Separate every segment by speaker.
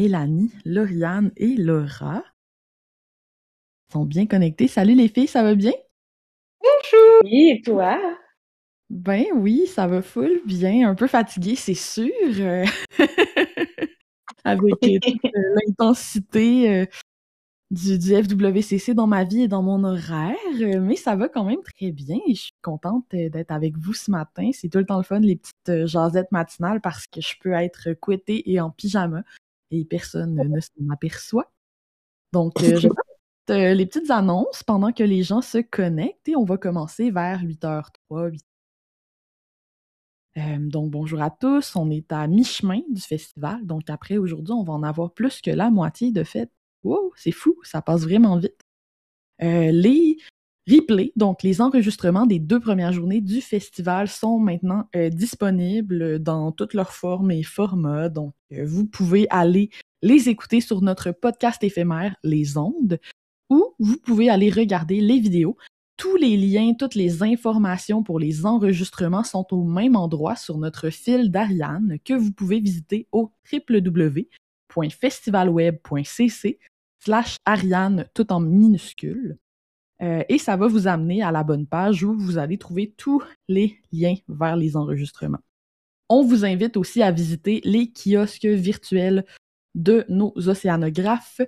Speaker 1: Mélanie, Lauriane et Laura. Ils sont bien connectés. Salut les filles, ça va bien?
Speaker 2: Bonjour! Oui, et toi?
Speaker 1: Ben oui, ça va full bien. Un peu fatiguée, c'est sûr. euh, Avec euh, toute euh, l'intensité du, du FWCC dans ma vie et dans mon horaire. Mais ça va quand même très bien et je suis contente d'être avec vous ce matin. C'est tout le temps le fun, les petites jasettes matinales, parce que je peux être couettée et en pyjama et personne ne s'en aperçoit. Donc, euh, je vais faire euh, les petites annonces pendant que les gens se connectent et on va commencer vers 8h03, 8 euh, donc, bonjour à tous. On est à mi-chemin du festival. Donc, après, aujourd'hui, on va en avoir plus que la moitié de fêtes. Wow, c'est fou, ça passe vraiment vite. Euh, les replays, donc les enregistrements des deux premières journées du festival sont maintenant euh, disponibles dans toutes leurs formes et formats. Donc, euh, vous pouvez aller les écouter sur notre podcast éphémère Les Ondes ou vous pouvez aller regarder les vidéos tous les liens, toutes les informations pour les enregistrements sont au même endroit sur notre fil d'Ariane que vous pouvez visiter au www.festivalweb.cc slash Ariane tout en minuscule. Euh, et ça va vous amener à la bonne page où vous allez trouver tous les liens vers les enregistrements. On vous invite aussi à visiter les kiosques virtuels de nos océanographes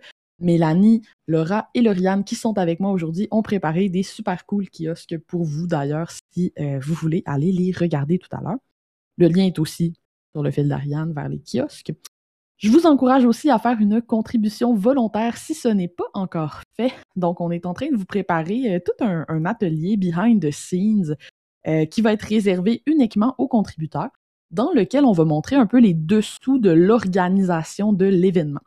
Speaker 1: Mélanie, Laura et Lauriane qui sont avec moi aujourd'hui ont préparé des super cool kiosques pour vous d'ailleurs si euh, vous voulez aller les regarder tout à l'heure. Le lien est aussi sur le fil d'Ariane vers les kiosques. Je vous encourage aussi à faire une contribution volontaire si ce n'est pas encore fait. Donc, on est en train de vous préparer euh, tout un, atelier behind the scenes euh, qui va être réservé uniquement aux contributeurs, dans lequel on va montrer un peu les dessous de l'organisation de l'événement.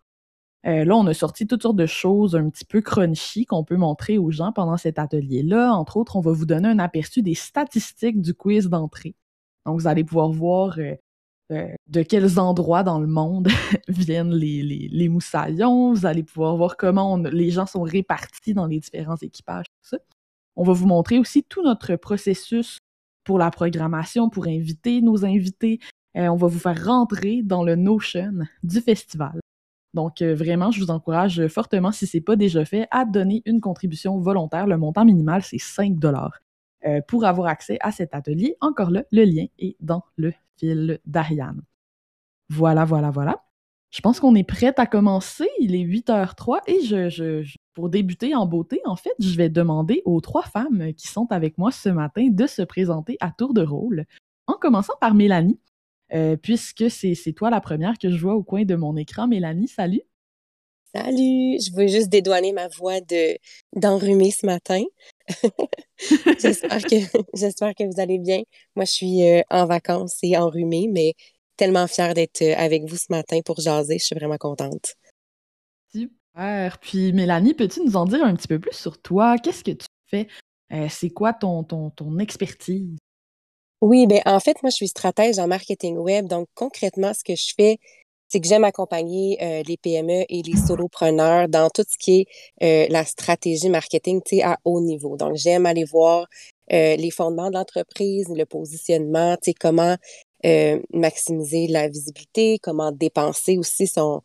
Speaker 1: Euh, là, on a sorti toutes sortes de choses un petit peu crunchy qu'on peut montrer aux gens pendant cet atelier-là. Entre autres, on va vous donner un aperçu des statistiques du quiz d'entrée. Donc, vous allez pouvoir voir euh, de quels endroits dans le monde viennent les, les, moussaillons? Vous allez pouvoir voir comment les gens sont répartis dans les différents équipages. On va vous montrer aussi tout notre processus pour la programmation, pour inviter nos invités. Euh, on va vous faire rentrer dans le Notion du festival. Donc, euh, vraiment, je vous encourage fortement, si ce n'est pas déjà fait, à donner une contribution volontaire. Le montant minimal, c'est 5 dollars. Pour avoir accès à cet atelier, encore là, le lien est dans le d'Ariane. Voilà, voilà, voilà. Je pense qu'on est prête à commencer. Il est 8h03 et je, je, je, pour débuter en beauté, en fait, je vais demander aux trois femmes qui sont avec moi ce matin de se présenter à tour de rôle, en commençant par Mélanie. Euh, puisque c'est toi la première que je vois au coin de mon écran. Mélanie, salut.
Speaker 3: Salut, je veux juste dédouaner ma voix de d'enrhumé ce matin. j'espère que j'espère que vous allez bien. Moi, je suis euh, en vacances et enrhumée, mais tellement fière d'être euh, avec vous ce matin pour jaser. Je suis vraiment contente.
Speaker 1: Super. Puis Mélanie, peux-tu nous en dire un petit peu plus sur toi? Qu'est-ce que tu fais? Euh, c'est quoi ton, ton, ton expertise?
Speaker 3: Oui, ben en fait, moi, je suis stratège en marketing web. Donc, concrètement, ce que je fais, c'est que j'aime accompagner euh, les PME et les solopreneurs dans tout ce qui est euh, la stratégie marketing, à haut niveau. Donc, j'aime aller voir euh, les fondements de l'entreprise, le positionnement, comment maximiser la visibilité, comment dépenser aussi son,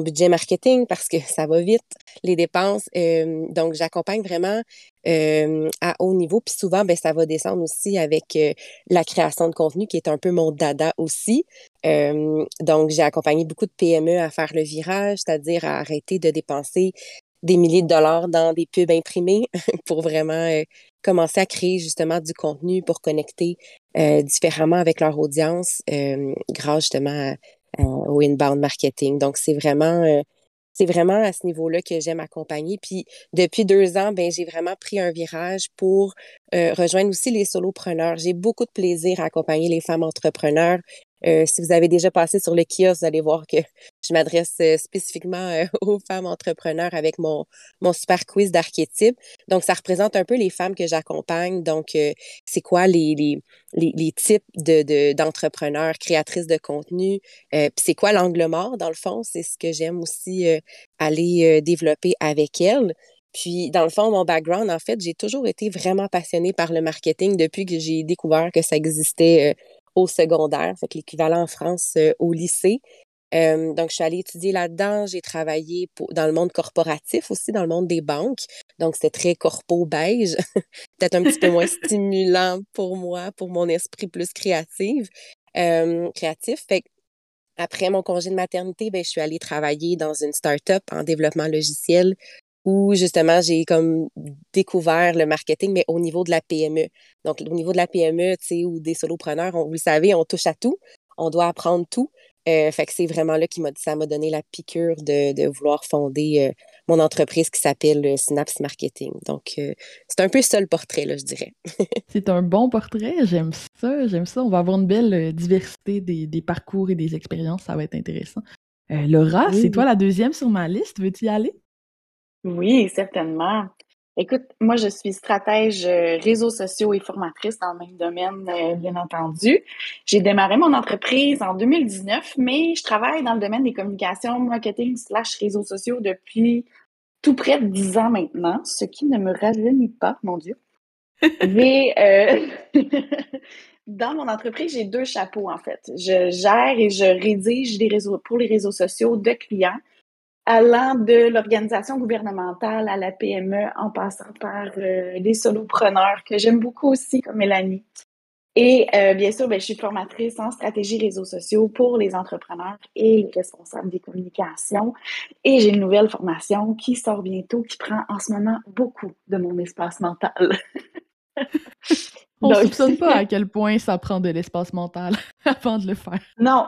Speaker 3: budget marketing parce que ça va vite, les dépenses. Euh, donc, j'accompagne vraiment euh, à haut niveau. Puis souvent, ben, ça va descendre aussi avec euh, la création de contenu qui est un peu mon dada aussi. donc, j'ai accompagné beaucoup de PME à faire le virage, c'est-à-dire à arrêter de dépenser des milliers de dollars dans des pubs imprimés pour vraiment commencer à créer justement du contenu pour connecter différemment avec leur audience grâce justement à, au inbound marketing. Donc, c'est vraiment, euh, c'est vraiment à ce niveau-là que j'aime accompagner. Puis, depuis deux ans, ben, j'ai vraiment pris un virage pour euh, rejoindre aussi les solopreneurs. J'ai beaucoup de plaisir à accompagner les femmes entrepreneurs. Euh, si vous avez déjà passé sur le kiosque, vous allez voir que je m'adresse spécifiquement aux femmes entrepreneurs avec mon, mon super quiz d'archétypes. Donc, ça représente un peu les femmes que j'accompagne. Donc, c'est quoi les, les, les, types de, d'entrepreneurs, créatrices de contenu? Euh, puis c'est quoi l'angle mort, dans le fond? C'est ce que j'aime aussi euh, aller euh, développer avec elles. Puis, dans le fond, mon background, en fait, j'ai toujours été vraiment passionnée par le marketing depuis que j'ai découvert que ça existait au secondaire, fait que l'équivalent en France au lycée. Euh, donc, je suis allée étudier là-dedans. J'ai travaillé dans le monde corporatif aussi, dans le monde des banques. Donc, c'était très corpo-beige. Peut-être un petit peu moins stimulant pour moi, pour mon esprit plus créatif. Euh, créatif. Fait après mon congé de maternité, ben, je suis allée travailler dans une start-up en développement logiciel où justement j'ai comme découvert le marketing, mais au niveau de la PME. Donc, au niveau de la PME, tu sais, ou des solopreneurs, vous le savez, on touche à tout, on doit apprendre tout. Euh, fait que c'est vraiment là qui m'a ça m'a donné la piqûre de, de vouloir fonder euh, mon entreprise qui s'appelle euh, Synapse Marketing. Donc, c'est un peu ça le portrait, là, je dirais.
Speaker 1: c'est un bon portrait, j'aime ça, j'aime ça. On va avoir une belle diversité des, des, parcours et des expériences, ça va être intéressant. Laura, c'est toi la deuxième sur ma liste, veux-tu y aller?
Speaker 2: Oui, certainement. Écoute, moi, je suis stratège euh, réseaux sociaux et formatrice dans le même domaine, euh, bien entendu. J'ai démarré mon entreprise en 2019, mais je travaille dans le domaine des communications, marketing slash réseaux sociaux depuis tout près de 10 ans maintenant, ce qui ne me rajeunit pas, mon Dieu. mais euh, dans mon entreprise, j'ai deux chapeaux, en fait. Je gère et je rédige des réseaux, pour les réseaux sociaux de clients allant de l'organisation gouvernementale à la PME en passant par euh, les solopreneurs que j'aime beaucoup aussi comme Mélanie. Et euh, bien sûr, ben, je suis formatrice en stratégie réseaux sociaux pour les entrepreneurs et les responsables des communications. Et j'ai une nouvelle formation qui sort bientôt, qui prend en ce moment beaucoup de mon espace mental.
Speaker 1: On ne soupçonne pas à quel point ça prend de l'espace mental avant de le faire.
Speaker 2: Non,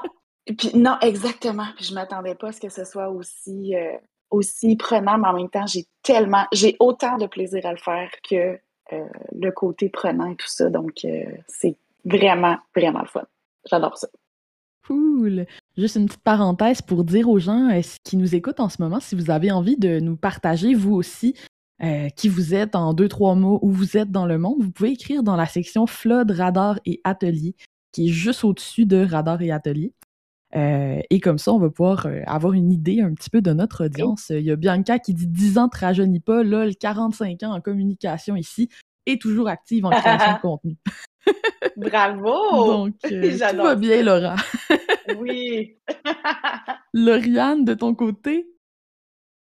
Speaker 2: non, exactement. Puis je m'attendais pas à ce que ce soit aussi, euh, aussi prenant, mais en même temps, j'ai tellement, j'ai autant de plaisir à le faire que euh, le côté prenant et tout ça. Donc, euh, c'est vraiment, vraiment le fun. J'adore ça.
Speaker 1: Cool. Juste une petite parenthèse pour dire aux gens qui nous écoutent en ce moment, si vous avez envie de nous partager, vous aussi, qui vous êtes en deux, trois mots, où vous êtes dans le monde, vous pouvez écrire dans la section Flood, Radar et Atelier, qui est juste au-dessus de Radar et Atelier. Euh, et comme ça, on va pouvoir euh, avoir une idée un petit peu de notre audience. Il y a Bianca qui dit 10 ans ne rajeunit pas, lol, 45 ans en communication ici et toujours active en création de contenu.
Speaker 2: Bravo!
Speaker 1: Donc, euh, tout va bien, Laura.
Speaker 2: oui.
Speaker 1: Lauriane, de ton côté?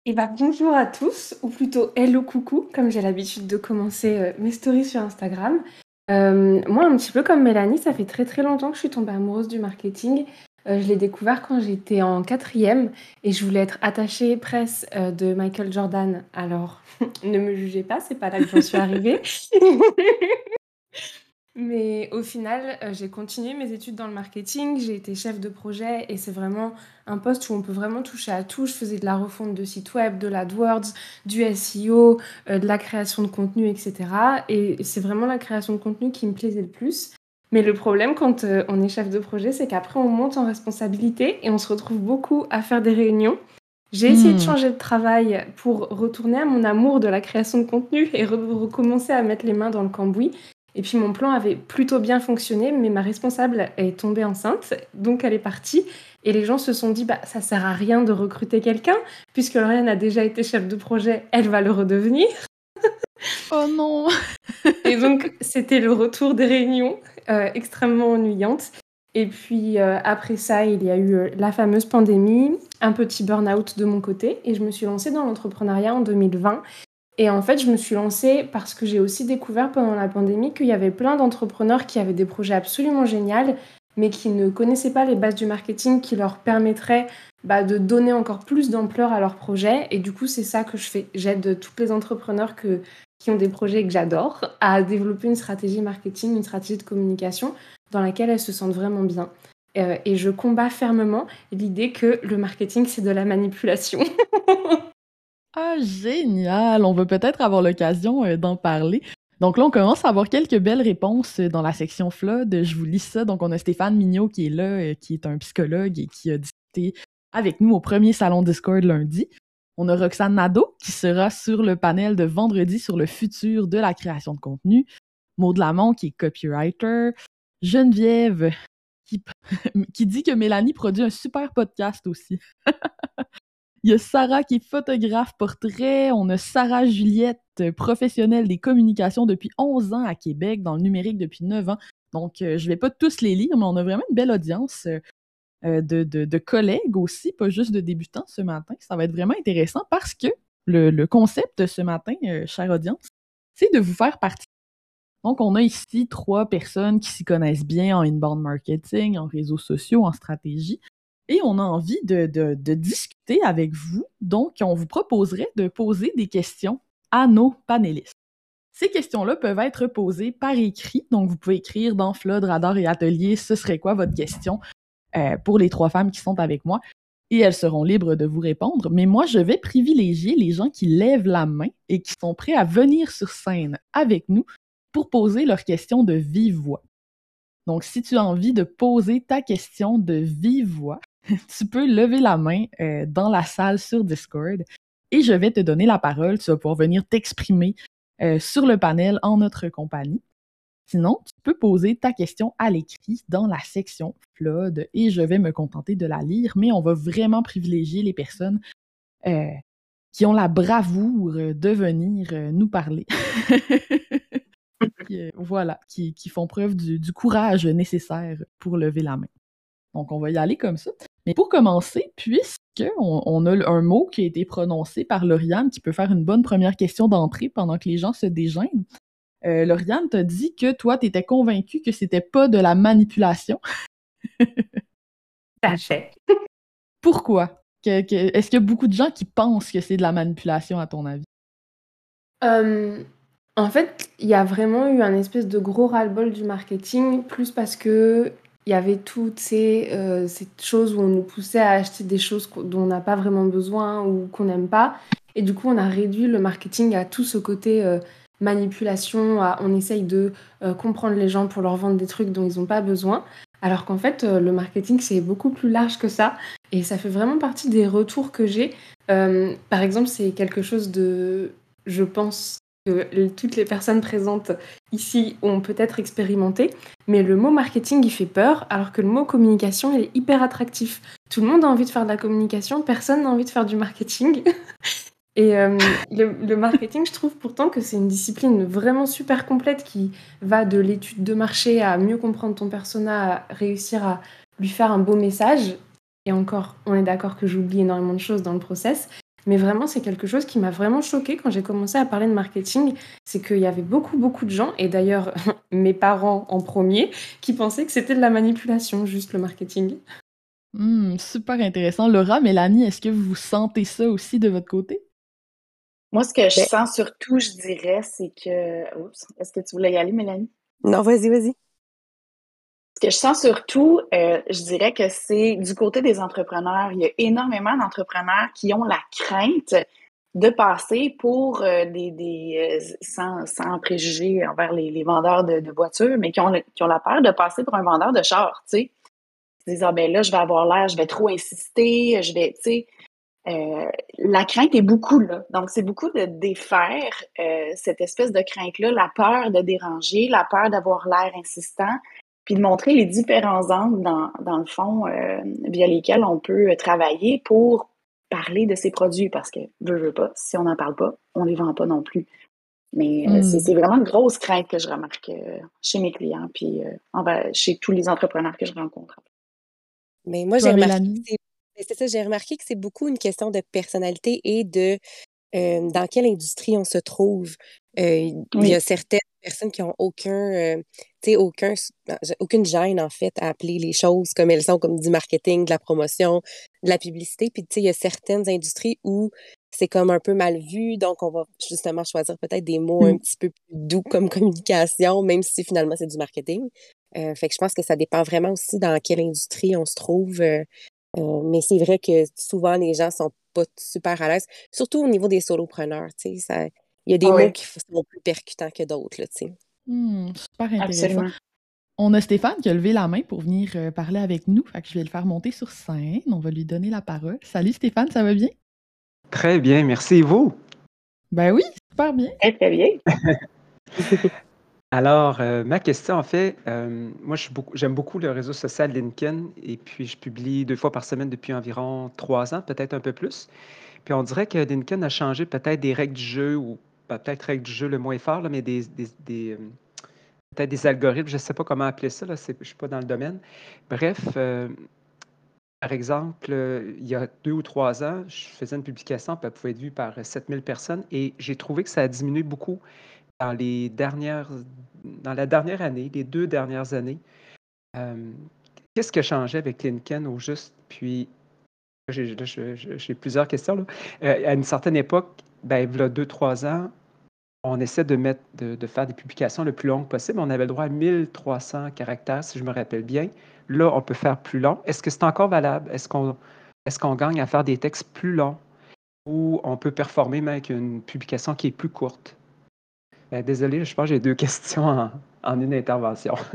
Speaker 4: Eh bien, bonjour à tous, ou plutôt hello coucou, comme j'ai l'habitude de commencer mes stories sur Instagram. moi, un petit peu comme Mélanie, ça fait très très longtemps que je suis tombée amoureuse du marketing. Euh, je l'ai découvert quand j'étais en quatrième et je voulais être attachée presse euh, de Michael Jordan. Alors, ne me jugez pas, c'est pas là que j'en suis arrivée. Mais au final, euh, j'ai continué mes études dans le marketing, j'ai été chef de projet et c'est vraiment un poste où on peut vraiment toucher à tout. Je faisais de la refonte de sites web, de l'AdWords, du SEO, de la création de contenu, etc. Et c'est vraiment la création de contenu qui me plaisait le plus. Mais le problème quand euh, on est chef de projet, c'est qu'après on monte en responsabilité et on se retrouve beaucoup à faire des réunions. J'ai essayé de hmm. changer de travail pour retourner à mon amour de la création de contenu et recommencer à mettre les mains dans le cambouis. Et puis mon plan avait plutôt bien fonctionné, mais ma responsable est tombée enceinte, donc elle est partie. Et les gens se sont dit, bah, ça sert à rien de recruter quelqu'un, puisque Lauriane a déjà été chef de projet, elle va le redevenir.
Speaker 1: oh non
Speaker 4: Et donc, c'était le retour des réunions. Euh, extrêmement ennuyante. Et puis euh, après ça, il y a eu euh, la fameuse pandémie, un petit burn-out de mon côté, et je me suis lancée dans l'entrepreneuriat en 2020. Et en fait, je me suis lancée parce que j'ai aussi découvert pendant la pandémie qu'il y avait plein d'entrepreneurs qui avaient des projets absolument géniaux, mais qui ne connaissaient pas les bases du marketing qui leur permettraient bah, de donner encore plus d'ampleur à leurs projets. Et du coup, c'est ça que je fais. J'aide tous les entrepreneurs qui ont des projets que j'adore à développer une stratégie marketing, une stratégie de communication dans laquelle elles se sentent vraiment bien. Euh, et je combats fermement l'idée que le marketing, c'est de la manipulation.
Speaker 1: ah, génial! On va peut-être avoir l'occasion euh, d'en parler. Donc là, on commence à avoir quelques belles réponses dans la section Flood. Je vous lis ça. Donc, on a Stéphane Mignot qui est là, euh, qui est un psychologue et qui a discuté avec nous au premier salon Discord lundi. On a Roxane Nadeau qui sera sur le panel de vendredi sur le futur de la création de contenu. Maud Lamont qui est copywriter. Geneviève qui, qui dit que Mélanie produit un super podcast aussi. Il y a Sarah qui est photographe portrait. On a Sarah Juliette, professionnelle des communications depuis 11 ans à Québec, dans le numérique depuis 9 ans. Donc, euh, je ne vais pas tous les lire, mais on a vraiment une belle audience. De, de, collègues aussi, pas juste de débutants ce matin. Ça va être vraiment intéressant parce que le, concept de ce matin, chère audience, c'est de vous faire partie. Donc, on a ici trois personnes qui s'y connaissent bien en inbound marketing, en réseaux sociaux, en stratégie et on a envie de, discuter avec vous. Donc, on vous proposerait de poser des questions à nos panélistes. Ces questions-là peuvent être posées par écrit, donc vous pouvez écrire dans Flood, Radar et Atelier, ce serait quoi votre question? Euh, pour les trois femmes qui sont avec moi, et elles seront libres de vous répondre. Mais moi, je vais privilégier les gens qui lèvent la main et qui sont prêts à venir sur scène avec nous pour poser leurs questions de vive voix. Donc, si tu as envie de poser ta question de vive voix, tu peux lever la main euh, dans la salle sur Discord et je vais te donner la parole. Tu vas pouvoir venir t'exprimer euh, sur le panel en notre compagnie. Sinon, tu peux poser ta question à l'écrit dans la section Et je vais me contenter de la lire, mais on va vraiment privilégier les personnes euh, qui ont la bravoure de venir nous parler. voilà, qui, font preuve du courage nécessaire pour lever la main. Donc, on va y aller comme ça. Mais pour commencer, puisqu'on on a un mot qui a été prononcé par Lauriane qui peut faire une bonne première question d'entrée pendant que les gens se dégênent, euh, Lauriane t'a dit que toi, tu étais convaincu que c'était pas de la manipulation.
Speaker 4: Sachet.
Speaker 1: Pourquoi? Est-ce qu'il y a beaucoup de gens qui pensent que c'est de la manipulation, à ton avis?
Speaker 4: Euh, en fait, il y a vraiment eu un espèce de gros ras-le-bol du marketing, plus parce que il y avait toutes ces, euh, ces, choses où on nous poussait à acheter des choses dont on n'a pas vraiment besoin ou qu'on n'aime pas. Et du coup, on a réduit le marketing à tout ce côté euh, manipulation, à, on essaye de euh, comprendre les gens pour leur vendre des trucs dont ils n'ont pas besoin. Alors qu'en fait, le marketing, c'est beaucoup plus large que ça. Et ça fait vraiment partie des retours que j'ai. par exemple, c'est quelque chose de, je pense, que toutes les personnes présentes ici ont peut-être expérimenté, mais le mot marketing, il fait peur, alors que le mot communication, il est hyper attractif. Tout le monde a envie de faire de la communication, personne n'a envie de faire du marketing. Et euh, le, marketing, je trouve pourtant que c'est une discipline vraiment super complète qui va de l'étude de marché à mieux comprendre ton persona, à réussir à lui faire un beau message. Et encore, on est d'accord que j'oublie énormément de choses dans le process. Mais vraiment, c'est quelque chose qui m'a vraiment choqué quand j'ai commencé à parler de marketing. C'est qu'il y avait beaucoup, beaucoup de gens, et d'ailleurs mes parents en premier, qui pensaient que c'était de la manipulation, juste le marketing.
Speaker 1: Hmm, super intéressant. Laura, Mélanie, est-ce que vous sentez ça aussi de votre côté?
Speaker 2: Moi, ce que je ben sens surtout, je dirais, c'est que. Oups, est-ce que tu voulais y aller, Mélanie?
Speaker 3: Non, vas-y, vas-y.
Speaker 2: Ce que je sens surtout, euh, je dirais que c'est du côté des entrepreneurs. Il y a énormément d'entrepreneurs qui ont la crainte de passer pour euh, des, des euh, sans, sans, préjugés envers les, vendeurs de, voitures, mais qui ont, qui ont la peur de passer pour un vendeur de char, tu sais. Ils disent, ah ben là, je vais avoir l'air, je vais trop insister, je vais, tu sais. La crainte est beaucoup là. Donc, c'est beaucoup de défaire cette espèce de crainte-là, la peur de déranger, la peur d'avoir l'air insistant, puis de montrer les différents angles dans, dans le fond euh, via lesquels on peut travailler pour parler de ces produits parce que, veux, veux pas, si on n'en parle pas, on les vend pas non plus. Mais euh, hmm. c'est vraiment une grosse crainte que je remarque euh, chez mes clients puis chez tous les entrepreneurs que je rencontre.
Speaker 3: Mais moi, j'ai remarqué, c'est ça, j'ai remarqué que c'est beaucoup une question de personnalité et de dans quelle industrie on se trouve. Il y a certaines personnes qui ont aucun, euh, aucun, aucune gêne, en fait, à appeler les choses comme elles sont, comme du marketing, de la promotion, de la publicité. Puis, tu sais, il y a certaines industries où c'est comme un peu mal vu, donc on va justement choisir peut-être des mots un mmh. petit peu plus doux comme communication, même si finalement c'est du marketing. Fait que je pense que ça dépend vraiment aussi dans quelle industrie on se trouve. Euh, mais c'est vrai que souvent les gens sont pas super à l'aise, surtout au niveau des solopreneurs. Tu sais, ça, il y a des mots qui sont plus percutants que d'autres, tu sais.
Speaker 1: Hmm, super intéressant. On a Stéphane qui a levé la main pour venir euh, parler avec nous. Fait que je vais le faire monter sur scène. On va lui donner la parole. Salut Stéphane, ça va bien?
Speaker 5: Très bien, merci. Et vous?
Speaker 1: Ben oui, super bien.
Speaker 2: Très, très bien.
Speaker 5: Alors, euh, ma question, en fait, euh, moi, j'aime beaucoup, le réseau social LinkedIn et puis je publie deux fois par semaine depuis environ trois ans, peut-être un peu plus. Puis on dirait que LinkedIn a changé peut-être des règles du jeu ou peut-être règle du jeu le moins fort, mais des, des, euh, peut-être des algorithmes, je ne sais pas comment appeler ça, là, je ne suis pas dans le domaine. Bref, par exemple, il y a deux ou trois ans, je faisais une publication, puis elle pouvait être vue par 7000 personnes, et j'ai trouvé que ça a diminué beaucoup dans les dernières, dans la dernière année, les deux dernières années. Qu'est-ce qui a changé avec LinkedIn au juste? Puis, j'ai plusieurs questions. à une certaine époque, ben, il y a deux, trois ans, on essaie de, mettre, de, faire des publications le plus longues possible. On avait le droit à 1300 caractères, si je me rappelle bien. Là, on peut faire plus long. Est-ce que c'est encore valable? Est-ce qu'on est qu'on gagne à faire des textes plus longs ou on peut performer même avec une publication qui est plus courte? Ben, désolé, je pense que j'ai deux questions en, une intervention.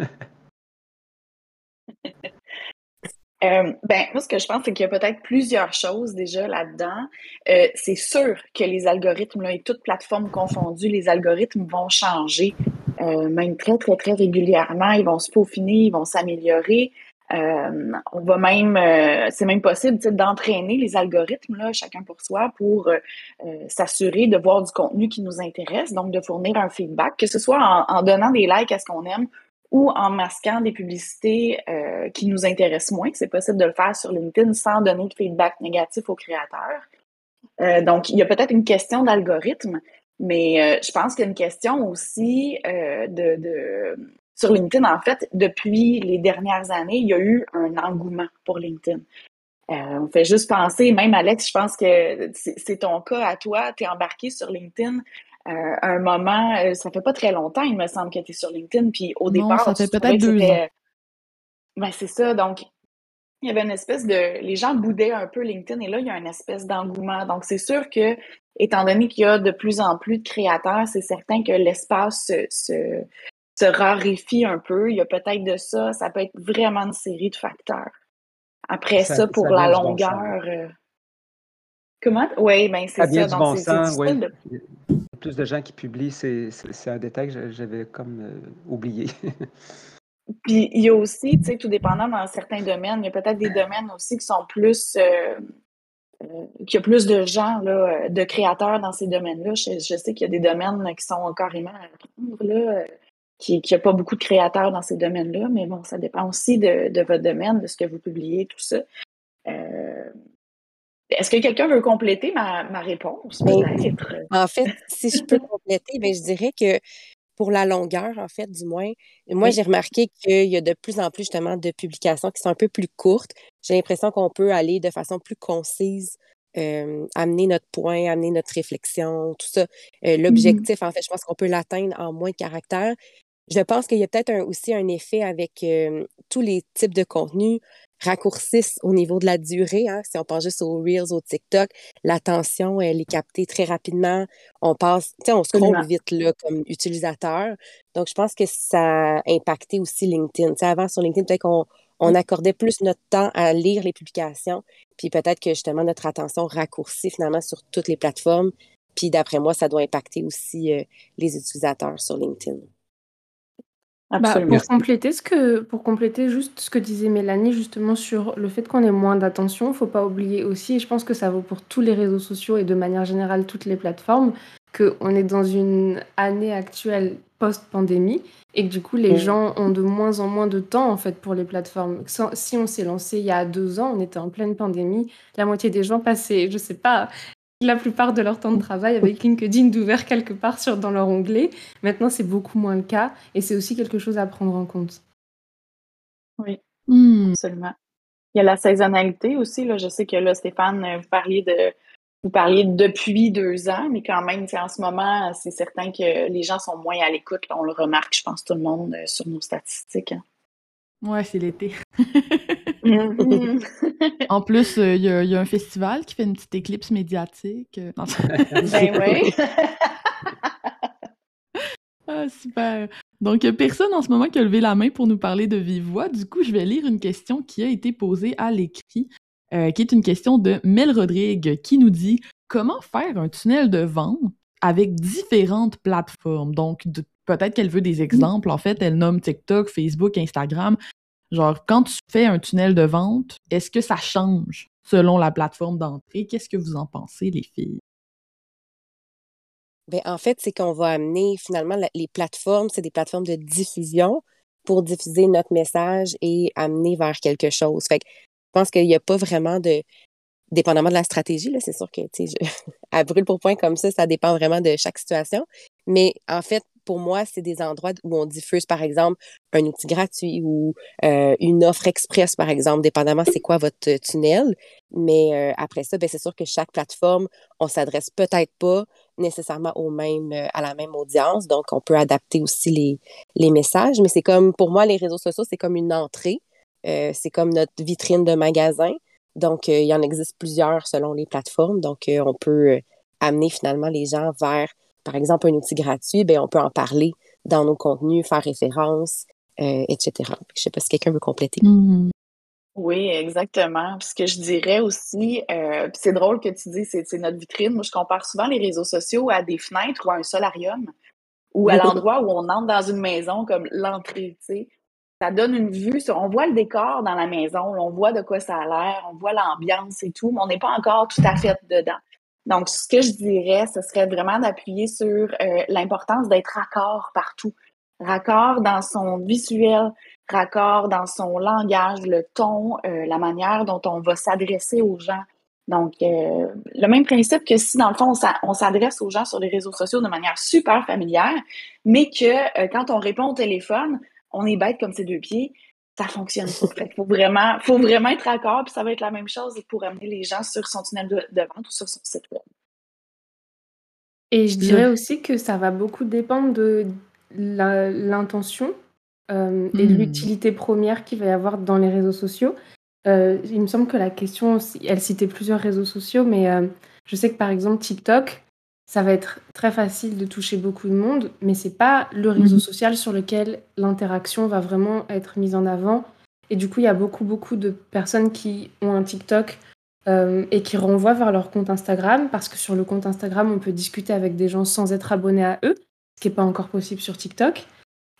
Speaker 2: Euh, ben, moi, ce que je pense, c'est qu'il y a peut-être plusieurs choses déjà là-dedans. Euh, c'est sûr que les algorithmes, et toutes plateformes confondues, les algorithmes vont changer, euh, même très, très, très régulièrement. Ils vont se peaufiner, ils vont s'améliorer. On va même, c'est même possible d'entraîner les algorithmes, là, chacun pour soi, pour s'assurer de voir du contenu qui nous intéresse, donc de fournir un feedback, que ce soit en, en donnant des likes à ce qu'on aime ou en masquant des publicités euh, qui nous intéressent moins. C'est possible de le faire sur LinkedIn sans donner de feedback négatif aux créateurs. Euh, donc, il y a peut-être une question d'algorithme, mais euh, je pense qu'il y a une question aussi de, de, Sur LinkedIn, en fait, depuis les dernières années, il y a eu un engouement pour LinkedIn. on fait juste penser, même Alex, je pense que c'est ton cas à toi, tu es embarqué sur LinkedIn euh, un moment, euh, ça fait pas très longtemps, il me semble que tu es sur LinkedIn, puis au non, départ,
Speaker 1: ça fait peut-être deux ans.
Speaker 2: Ben, c'est ça, donc il y avait une espèce de... Les gens boudaient un peu LinkedIn, et là, il y a une espèce d'engouement. Donc, c'est sûr que, étant donné qu'il y a de plus en plus de créateurs, c'est certain que l'espace se, se, se raréfie un peu. Il y a peut-être de ça, ça peut être vraiment une série de facteurs. Après ça, pour la longueur... Euh, comment? Oui, ben c'est ça.
Speaker 5: Donc, bon sens, oui plus de gens qui publient, c'est un détail que j'avais comme euh, oublié.
Speaker 2: Puis il y a aussi, tu sais, tout dépendant dans certains domaines, il y a peut-être des domaines aussi qui sont plus. Euh, euh qu'il y a plus de gens, là, de créateurs dans ces domaines-là. Je, sais qu'il y a des domaines qui sont carrément à prendre, là, qu'il n'y a pas beaucoup de créateurs dans ces domaines-là, mais bon, ça dépend aussi de, de, votre domaine, de ce que vous publiez, tout ça. Euh, est-ce que quelqu'un veut compléter ma, ma réponse?
Speaker 3: Ben, en fait, si je peux compléter, ben, je dirais que pour la longueur, en fait, du moins, moi, j'ai remarqué qu'il y a de plus en plus, justement, de publications qui sont un peu plus courtes. J'ai l'impression qu'on peut aller de façon plus concise, euh, amener notre point, amener notre réflexion, tout ça. Euh, mmh l'objectif, en fait, je pense qu'on peut l'atteindre en moins de caractères. Je pense qu'il y a peut-être aussi un effet avec euh, tous les types de contenus raccourcissent au niveau de la durée. Hein. Si on pense juste aux Reels, au TikTok, l'attention, elle est captée très rapidement. On passe, tu sais, on scrolle vite là, comme utilisateur. Donc, je pense que ça a impacté aussi LinkedIn. sais, avant, sur LinkedIn, peut-être qu'on on mmh. accordait plus notre temps à lire les publications, puis peut-être que justement notre attention raccourcit finalement sur toutes les plateformes. Puis d'après moi, ça doit impacter aussi euh, les utilisateurs sur LinkedIn.
Speaker 4: Bah, pour compléter ce que pour compléter juste ce que disait Mélanie justement sur le fait qu'on ait moins d'attention, faut pas oublier aussi, et je pense que ça vaut pour tous les réseaux sociaux et de manière générale toutes les plateformes, qu'on est dans une année actuelle post-pandémie et que du coup les gens ont de moins en moins de temps en fait pour les plateformes. Si on s'est lancé il y a deux ans, on était en pleine pandémie, la moitié des gens passaient, je sais pas, la plupart de leur temps de travail avec LinkedIn d'ouvert quelque part sur, dans leur onglet. Maintenant, c'est beaucoup moins le cas et c'est aussi quelque chose à prendre en compte.
Speaker 2: Oui, hmm. absolument. Il y a la saisonnalité aussi. Là. Je sais que là, Stéphane, vous parliez de vous parliez depuis deux ans, mais quand même, en ce moment, c'est certain que les gens sont moins à l'écoute. On le remarque, je pense, tout le monde euh, sur nos statistiques. Hein.
Speaker 1: Ouais, c'est l'été. Mm-hmm. en plus, euh, il y, a un festival qui fait une petite éclipse médiatique. Euh,
Speaker 2: ben oui.
Speaker 1: ah, super. Donc, personne en ce moment qui a levé la main pour nous parler de vive voix. Du coup, je vais lire une question qui a été posée à l'écrit, euh, qui est une question de Mel Rodrigue, qui nous dit Comment faire un tunnel de vente avec différentes plateformes? Donc, peut-être qu'elle veut des exemples. En fait, elle nomme TikTok, Facebook, Instagram. Genre, quand tu fais un tunnel de vente, est-ce que ça change selon la plateforme d'entrée? Qu'est-ce que vous en pensez, les filles?
Speaker 3: Bien, en fait, c'est qu'on va amener finalement les plateformes, c'est des plateformes de diffusion pour diffuser notre message et amener vers quelque chose. Fait pense qu'il n'y a pas vraiment de, dépendamment de la stratégie, là, c'est sûr que, tu sais, à brûle pour point comme ça, ça dépend vraiment de chaque situation. Mais en fait, pour moi, c'est des endroits où on diffuse, par exemple, un outil gratuit ou euh, une offre express, par exemple, dépendamment c'est quoi votre tunnel. Mais euh, après ça, ben, c'est sûr que chaque plateforme, on s'adresse peut-être pas nécessairement au même, euh, à la même audience. Donc, on peut adapter aussi les, les messages. Mais c'est comme, pour moi, les réseaux sociaux, c'est comme une entrée. c'est comme notre vitrine de magasin. Donc, il y en existe plusieurs selon les plateformes. Donc, on peut amener finalement les gens vers par exemple, un outil gratuit, ben, on peut en parler dans nos contenus, faire référence, euh, etc. Je ne sais pas si quelqu'un veut compléter.
Speaker 2: Mm-hmm. Oui, exactement. ce que je dirais aussi, euh, c'est drôle que tu dis c'est notre vitrine. Moi, je compare souvent les réseaux sociaux à des fenêtres ou à un solarium ou à l'endroit où on entre dans une maison comme l'entrée, tu sais. Ça donne une vue sur, on voit le décor dans la maison, on voit de quoi ça a l'air, on voit l'ambiance et tout, mais on n'est pas encore tout à fait dedans. Donc, ce que je dirais, ce serait vraiment d'appuyer sur euh, l'importance d'être raccord partout. Raccord dans son visuel, raccord dans son langage, le ton, euh, la manière dont on va s'adresser aux gens. Donc, euh, le même principe que si, dans le fond, on s'adresse aux gens sur les réseaux sociaux de manière super familière, mais que quand on répond au téléphone, on est bête comme ses deux pieds, ça fonctionne pas. faut vraiment, faut vraiment être d'accord, puis ça va être la même chose pour amener les gens sur son tunnel de, vente ou sur son site web.
Speaker 4: Et je dirais aussi que ça va beaucoup dépendre de l'intention euh, et de hmm. l'utilité première qu'il va y avoir dans les réseaux sociaux. Euh, il me semble que la question, elle citait plusieurs réseaux sociaux, mais euh, je sais que par exemple TikTok, ça va être très facile de toucher beaucoup de monde, mais c'est pas le réseau mhm. social sur lequel l'interaction va vraiment être mise en avant. Et du coup, il y a beaucoup, beaucoup de personnes qui ont un TikTok euh, et qui renvoient vers leur compte Instagram, parce que sur le compte Instagram, on peut discuter avec des gens sans être abonné à eux, ce qui n'est pas encore possible sur TikTok.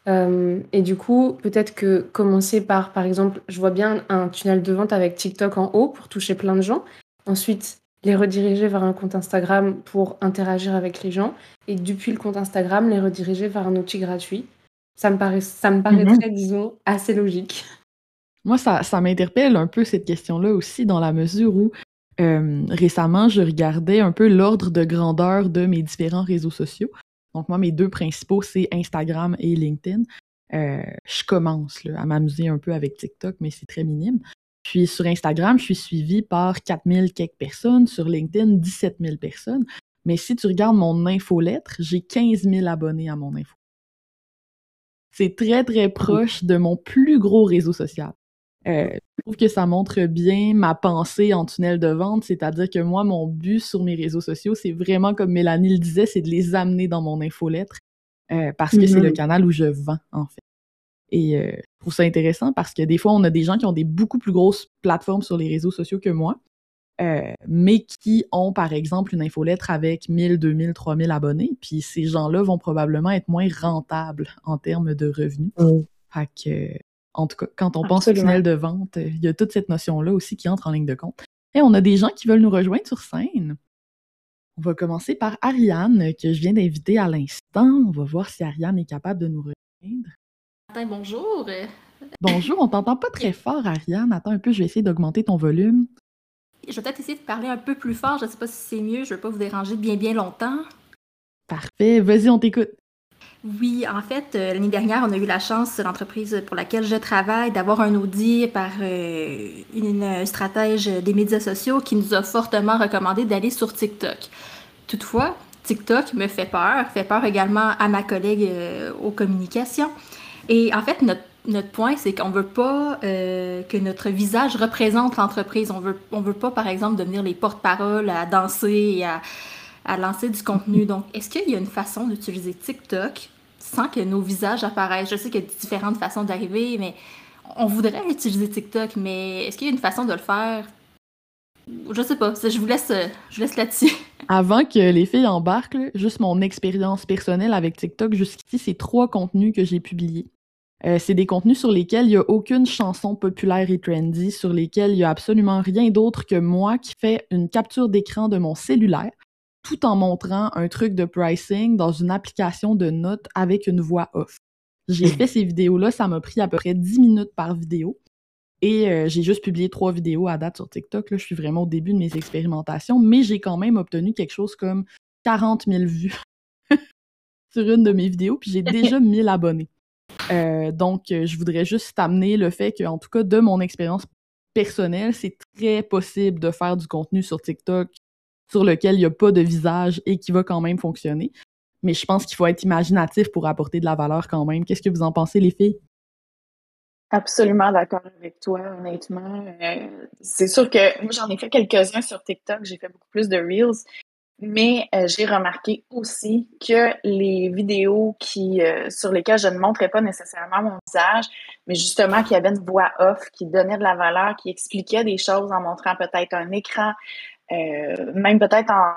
Speaker 4: Euh, et du coup, peut-être que commencer par, par exemple, je vois bien un tunnel de vente avec TikTok en haut pour toucher plein de gens. Ensuite, les rediriger vers un compte Instagram pour interagir avec les gens et depuis le compte Instagram, les rediriger vers un outil gratuit. Ça me, paraît, ça me paraîtrait, mhm. disons, assez logique.
Speaker 1: Moi, ça, ça m'interpelle un peu cette question-là aussi dans la mesure où euh, récemment, je regardais un peu l'ordre de grandeur de mes différents réseaux sociaux. Donc moi, mes deux principaux, c'est Instagram et LinkedIn. Euh, je commence à m'amuser un peu avec TikTok, mais c'est très minime. Puis sur Instagram, je suis suivie par 4000 quelques personnes, sur LinkedIn, 17 000 personnes. Mais si tu regardes mon infolettre, j'ai 15 000 abonnés à mon info. C'est très, très proche de mon plus gros réseau social. Euh, je trouve que ça montre bien ma pensée en tunnel de vente, c'est-à-dire que moi, mon but sur mes réseaux sociaux, c'est vraiment, comme Mélanie le disait, c'est de les amener dans mon infolettre, euh, parce que c'est le mm-hmm. canal où je vends, en fait. Et euh, je trouve ça intéressant parce que des fois, on a des gens qui ont des beaucoup plus grosses plateformes sur les réseaux sociaux que moi, euh, mais qui ont, par exemple, une infolettre avec 1000, 2000, 3000 abonnés. Puis ces gens-là vont probablement être moins rentables en termes de revenus. Fait que, en tout cas, quand on pense au tunnel de vente, il y a toute cette notion-là aussi qui entre en ligne de compte. Et on a des gens qui veulent nous rejoindre sur scène. On va commencer par Ariane, que je viens d'inviter à l'instant. On va voir si Ariane est capable de nous rejoindre
Speaker 6: bonjour.
Speaker 1: Bonjour, on t'entend pas très fort, Ariane. Attends un peu, je vais essayer d'augmenter ton volume.
Speaker 6: Je vais peut-être essayer de parler un peu plus fort. Je ne sais pas si c'est mieux. Je ne veux pas vous déranger bien, bien longtemps.
Speaker 1: Parfait. Vas-y, on t'écoute.
Speaker 6: Oui, en fait, euh, l'année dernière, on a eu la chance, l'entreprise pour laquelle je travaille, d'avoir un audit par euh, une stratège des médias sociaux qui nous a fortement recommandé d'aller sur TikTok. Toutefois, TikTok me fait peur, fait peur également à ma collègue euh, aux communications. Et en fait, notre, notre point, c'est qu'on ne veut pas euh, que notre visage représente l'entreprise. On veut, on veut pas, par exemple, devenir les porte-paroles à danser et à, à, lancer du contenu. Donc, est-ce qu'il y a une façon d'utiliser TikTok sans que nos visages apparaissent? Je sais qu'il y a différentes façons d'arriver, mais on voudrait utiliser TikTok, mais est-ce qu'il y a une façon de le faire? Je sais pas, je vous laisse, je laisse là-dessus.
Speaker 1: Avant que les filles embarquent, juste mon expérience personnelle avec TikTok, jusqu'ici, c'est trois contenus que j'ai publiés. Euh, c'est des contenus sur lesquels il n'y a aucune chanson populaire et trendy, sur lesquels il n'y a absolument rien d'autre que moi qui fais une capture d'écran de mon cellulaire, tout en montrant un truc de pricing dans une application de notes avec une voix off. J'ai fait ces vidéos-là, ça m'a pris à peu près 10 minutes par vidéo. Et euh, j'ai juste publié trois vidéos à date sur TikTok. Là. Je suis vraiment au début de mes expérimentations, mais j'ai quand même obtenu quelque chose comme 40 000 vues sur une de mes vidéos, puis j'ai déjà 1000 abonnés. Euh, donc, euh, je voudrais juste amener le fait que, en tout cas, de mon expérience personnelle, c'est très possible de faire du contenu sur TikTok sur lequel il n'y a pas de visage et qui va quand même fonctionner. Mais je pense qu'il faut être imaginatif pour apporter de la valeur quand même. Qu'est-ce que vous en pensez, les filles?
Speaker 2: Absolument d'accord avec toi, honnêtement. Euh, c'est sûr que moi, j'en ai fait quelques-uns sur TikTok. J'ai fait beaucoup plus de Reels. Mais euh, j'ai remarqué aussi que les vidéos qui, euh, sur lesquelles je ne montrais pas nécessairement mon visage, mais justement qui avaient une voix off, qui donnait de la valeur, qui expliquait des choses en montrant peut-être un écran, même peut-être en...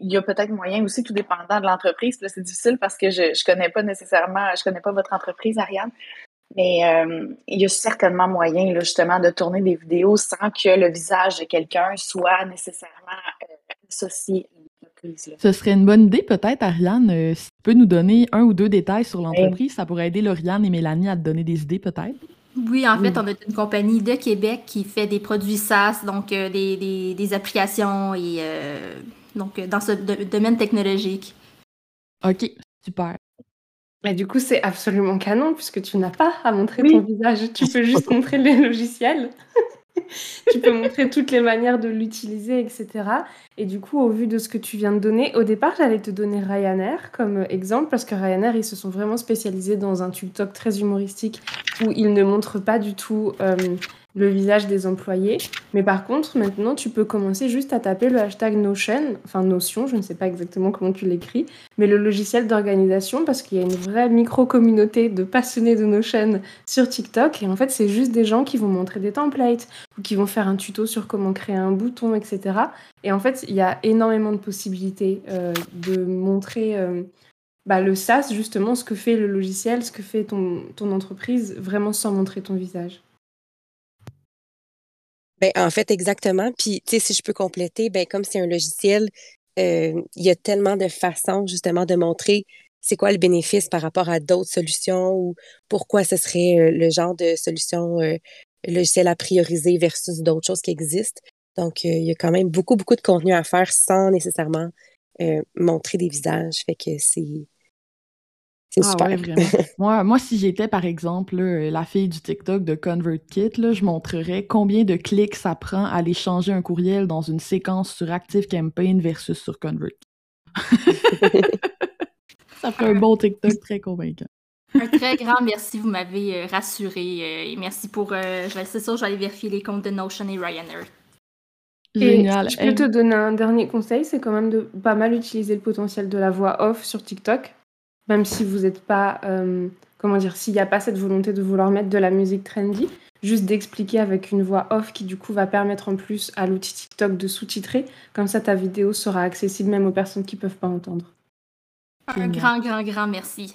Speaker 2: Il y a peut-être moyen aussi, tout dépendant de l'entreprise. c'est difficile parce que je ne connais pas nécessairement, je connais pas votre entreprise, Ariane. Mais euh, il y a certainement moyen, là, justement, de tourner des vidéos sans que le visage de quelqu'un soit nécessairement euh, associé
Speaker 1: Ce serait une bonne idée, peut-être, Ariane, euh, si tu peux nous donner un ou deux détails sur l'entreprise. Ça pourrait aider Lauriane et Mélanie à te donner des idées, peut-être?
Speaker 6: Oui, en fait, on est une compagnie de Québec qui fait des produits SaaS, donc des, des, des, applications et donc dans ce domaine technologique.
Speaker 1: OK, super.
Speaker 4: Mais du coup, c'est absolument canon puisque tu n'as pas à montrer ton visage. Tu peux juste montrer les logiciels. Tu peux montrer toutes les manières de l'utiliser, etc. Et du coup, au vu de ce que tu viens de donner, au départ, j'allais te donner Ryanair comme exemple parce que Ryanair, ils se sont vraiment spécialisés dans un TikTok très humoristique où ils ne montrent pas du tout euh, le visage des employés. Mais par contre, maintenant, tu peux commencer juste à taper le hashtag Notion, enfin Notion, je ne sais pas exactement comment tu l'écris, mais le logiciel d'organisation, parce qu'il y a une vraie micro-communauté de passionnés de Notion sur TikTok. Et en fait, c'est juste des gens qui vont montrer des templates ou qui vont faire un tuto sur comment créer un bouton, etc. Et en fait, il y a énormément de possibilités euh, de montrer... Euh, bah, le SaaS, justement, ce que fait le logiciel, ce que fait ton, ton entreprise, vraiment sans montrer ton visage.
Speaker 3: Ben, en fait, exactement. Puis, tu sais, si je peux compléter, ben, comme c'est un logiciel, euh, il y a tellement de façons, justement, de montrer c'est quoi le bénéfice par rapport à d'autres solutions ou pourquoi ce serait euh, le genre de solution euh, logiciel à prioriser versus d'autres choses qui existent. Donc, il y a quand même beaucoup, beaucoup de contenu à faire sans nécessairement montrer des visages. Fait que c'est c'est ah super.
Speaker 1: vraiment. moi, moi, si j'étais, par exemple, la fille du TikTok de ConvertKit, là, je montrerais combien de clics ça prend à aller changer un courriel dans une séquence sur ActiveCampaign versus sur ConvertKit. ça ferait un bon TikTok très convaincant.
Speaker 6: Un très grand merci, vous m'avez euh, rassuré. Euh, et merci pour. Euh, c'est sûr, je vais aller vérifier les comptes de Notion et Ryanair.
Speaker 4: Génial. je peux te donner un dernier conseil, c'est quand même de pas mal utiliser le potentiel de la voix off sur TikTok même si vous n'êtes pas, euh, comment dire, s'il n'y a pas cette volonté de vouloir mettre de la musique trendy, juste d'expliquer avec une voix off qui du coup va permettre en plus à l'outil TikTok de sous-titrer. Comme ça, ta vidéo sera accessible même aux personnes qui ne peuvent pas entendre.
Speaker 6: Un grand, grand, grand merci.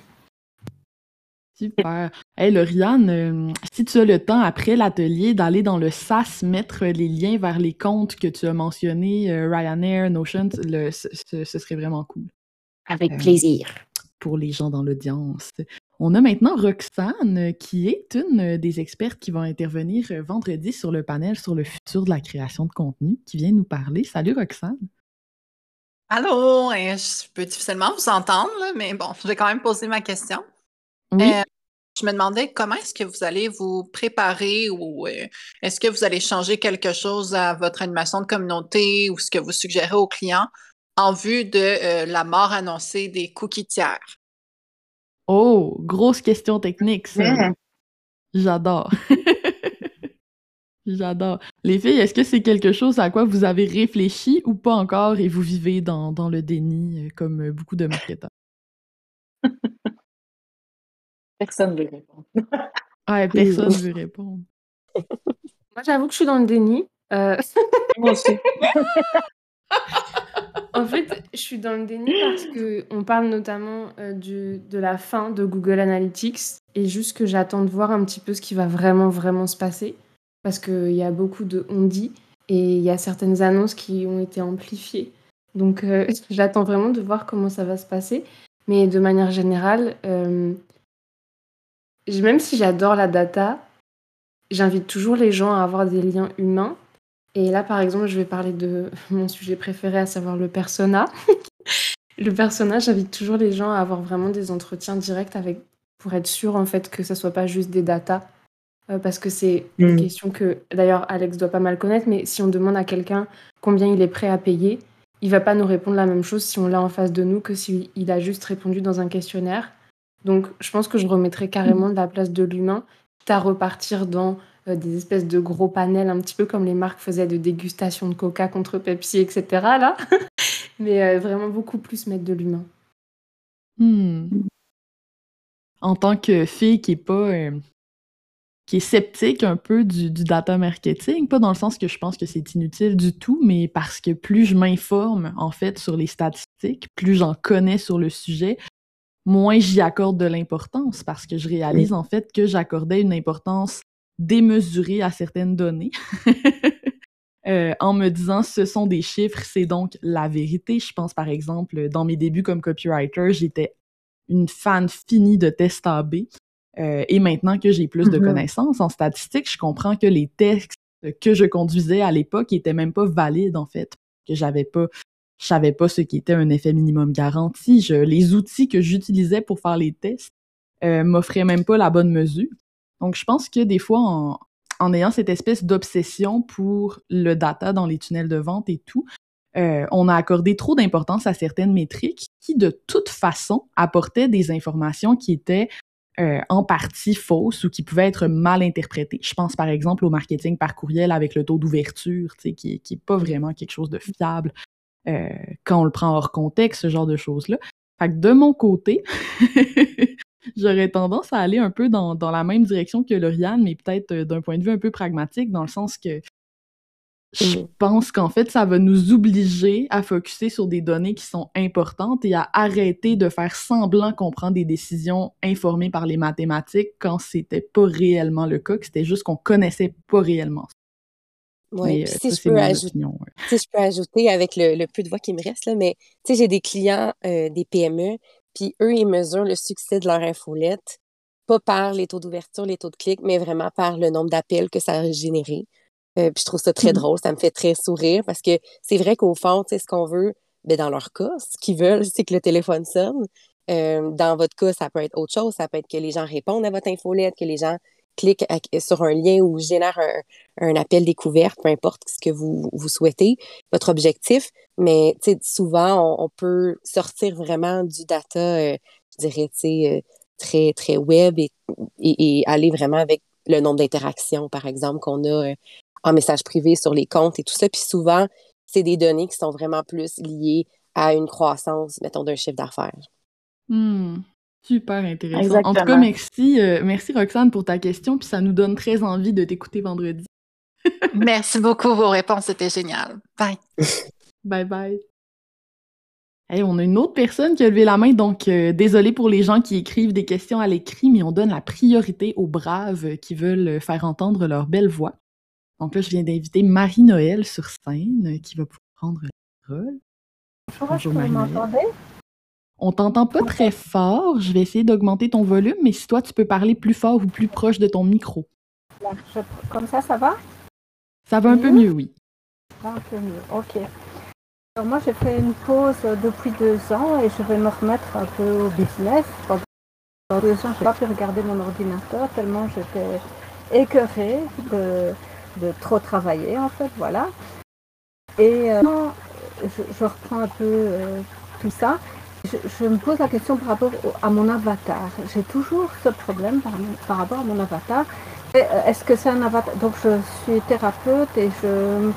Speaker 1: Super. Hey, Lauriane, euh, si tu as le temps après l'atelier d'aller dans le SAS, mettre les liens vers les comptes que tu as mentionnés, euh, Ryanair, Notion, ce, serait vraiment cool.
Speaker 7: Avec plaisir
Speaker 1: pour les gens dans l'audience. On a maintenant Roxane, qui est une des expertes qui va intervenir vendredi sur le panel sur le futur de la création de contenu, qui vient nous parler. Salut Roxane.
Speaker 8: Allô, euh, je peux difficilement vous entendre, mais bon, je vais quand même poser ma question. Euh, je me demandais comment est-ce que vous allez vous préparer ou euh, est-ce que vous allez changer quelque chose à votre animation de communauté ou ce que vous suggérez aux clients? En vue de euh, la mort annoncée des cookies tiers.
Speaker 1: Oh, grosse question technique, ça. J'adore. J'adore. Les filles, est-ce que c'est quelque chose à quoi vous avez réfléchi ou pas encore et vous vivez dans, dans le déni euh, comme euh, beaucoup de marketeurs?
Speaker 2: Personne ne veut répondre.
Speaker 1: ouais, personne ne veut répondre.
Speaker 4: Moi, j'avoue que je suis dans le déni. Moi aussi. En fait, je suis dans le déni parce qu'on parle notamment euh, de la fin de Google Analytics et juste que j'attends de voir un petit peu ce qui va vraiment, vraiment se passer. Parce qu'il y a beaucoup de on dit et il y a certaines annonces qui ont été amplifiées. Donc euh, j'attends vraiment de voir comment ça va se passer. Mais de manière générale, euh, même si j'adore la data, j'invite toujours les gens à avoir des liens humains. Et là, par exemple, je vais parler de mon sujet préféré, à savoir le persona. le persona, j'invite toujours les gens à avoir vraiment des entretiens directs avec, pour être sûr en fait que ça soit pas juste des datas. Euh, parce que c'est une mm. question que d'ailleurs Alex doit pas mal connaître, mais si on demande à quelqu'un combien il est prêt à payer, il va pas nous répondre la même chose si on l'a en face de nous que s'il a juste répondu dans un questionnaire. Donc je pense que je remettrai carrément de la place de l'humain, à repartir dans des espèces de gros panels, un petit peu comme les marques faisaient de dégustation de Coca contre Pepsi, etc. là. Mais euh, vraiment beaucoup plus mettre de l'humain.
Speaker 1: Hmm. En tant que fille qui est pas qui est sceptique un peu du, data marketing, pas dans le sens que je pense que c'est inutile du tout, mais parce que plus je m'informe en fait sur les statistiques, plus j'en connais sur le sujet, moins j'y accorde de l'importance parce que je réalise en fait que j'accordais une importance démesurée à certaines données. Euh, en me disant ce sont des chiffres, c'est donc la vérité. Je pense par exemple, dans mes débuts comme copywriter, j'étais une fan finie de test AB. Euh, et maintenant que j'ai plus de mm-hmm. connaissances en statistique, je comprends que les textes que je conduisais à l'époque étaient même pas valides en fait, que j'avais pas je savais pas ce qui était un effet minimum garanti. Je, les outils que j'utilisais pour faire les tests euh, m'offraient même pas la bonne mesure. Donc, je pense que des fois, en, ayant cette espèce d'obsession pour le data dans les tunnels de vente et tout, euh, on a accordé trop d'importance à certaines métriques qui, de toute façon, apportaient des informations qui étaient euh, en partie fausses ou qui pouvaient être mal interprétées. Je pense par exemple au marketing par courriel avec le taux d'ouverture, qui, qui est pas vraiment quelque chose de fiable euh, quand on le prend hors contexte, ce genre de choses-là. Fait que de mon côté, j'aurais tendance à aller un peu dans, dans, la même direction que Lauriane, mais peut-être euh, d'un point de vue un peu pragmatique, dans le sens que je mm. pense qu'en fait, ça va nous obliger à focuser sur des données qui sont importantes et à arrêter de faire semblant qu'on prend des décisions informées par les mathématiques quand c'était pas réellement le cas, que c'était juste qu'on connaissait pas réellement.
Speaker 3: Oui, euh, si, je peux ajouter, si je peux ajouter avec le, peu de voix qui me reste, là, mais j'ai des clients, euh, des PME, puis eux, ils mesurent le succès de leur infolette, pas par les taux d'ouverture, les taux de clics, mais vraiment par le nombre d'appels que ça a généré. Euh, puis je trouve ça très mmh drôle, ça me fait très sourire parce que c'est vrai qu'au fond, tu sais, ce qu'on veut, ben dans leur cas, ce qu'ils veulent, c'est que le téléphone sonne. Euh, dans votre cas, ça peut être autre chose. Ça peut être que les gens répondent à votre infolette, que les gens cliquent sur un lien ou génèrent un, appel découverte, peu importe ce que vous, vous souhaitez, votre objectif. Mais souvent, on, peut sortir vraiment du data, euh, je dirais, euh, très, très web et, aller vraiment avec le nombre d'interactions, par exemple, qu'on a en message privé sur les comptes et tout ça. Puis souvent, c'est des données qui sont vraiment plus liées à une croissance, mettons, d'un chiffre d'affaires.
Speaker 1: Hmm. Super intéressant. En tout cas, merci, euh, merci Roxane pour ta question, puis ça nous donne très envie de t'écouter vendredi.
Speaker 8: merci beaucoup, vos réponses étaient géniales. Bye.
Speaker 1: bye bye. Hey, on a une autre personne qui a levé la main, donc euh, désolé pour les gens qui écrivent des questions à l'écrit, mais on donne la priorité aux braves qui veulent faire entendre leur belle voix. Donc là, je viens d'inviter Marie-Noël sur scène euh, qui va pouvoir prendre le rôle.
Speaker 7: Bonjour, Marie-Noël.
Speaker 1: On t'entend pas très fort. Je vais essayer d'augmenter ton volume, mais si toi, tu peux parler plus fort ou plus proche de ton micro.
Speaker 7: Comme ça, ça va?
Speaker 1: Ça va un peu mieux, oui.
Speaker 7: Un peu mieux, ok. Alors moi, j'ai fait une pause depuis deux ans et je vais me remettre un peu au business. Pendant deux ans, je n'ai pas pu regarder mon ordinateur tellement j'étais écœurée de de trop travailler en fait, voilà. Et euh, je, reprends un peu euh, tout ça. Je, me pose la question par rapport à mon avatar. J'ai toujours ce problème par, rapport à mon avatar. Euh, est-ce que c'est un avatar? Donc je suis thérapeute et je,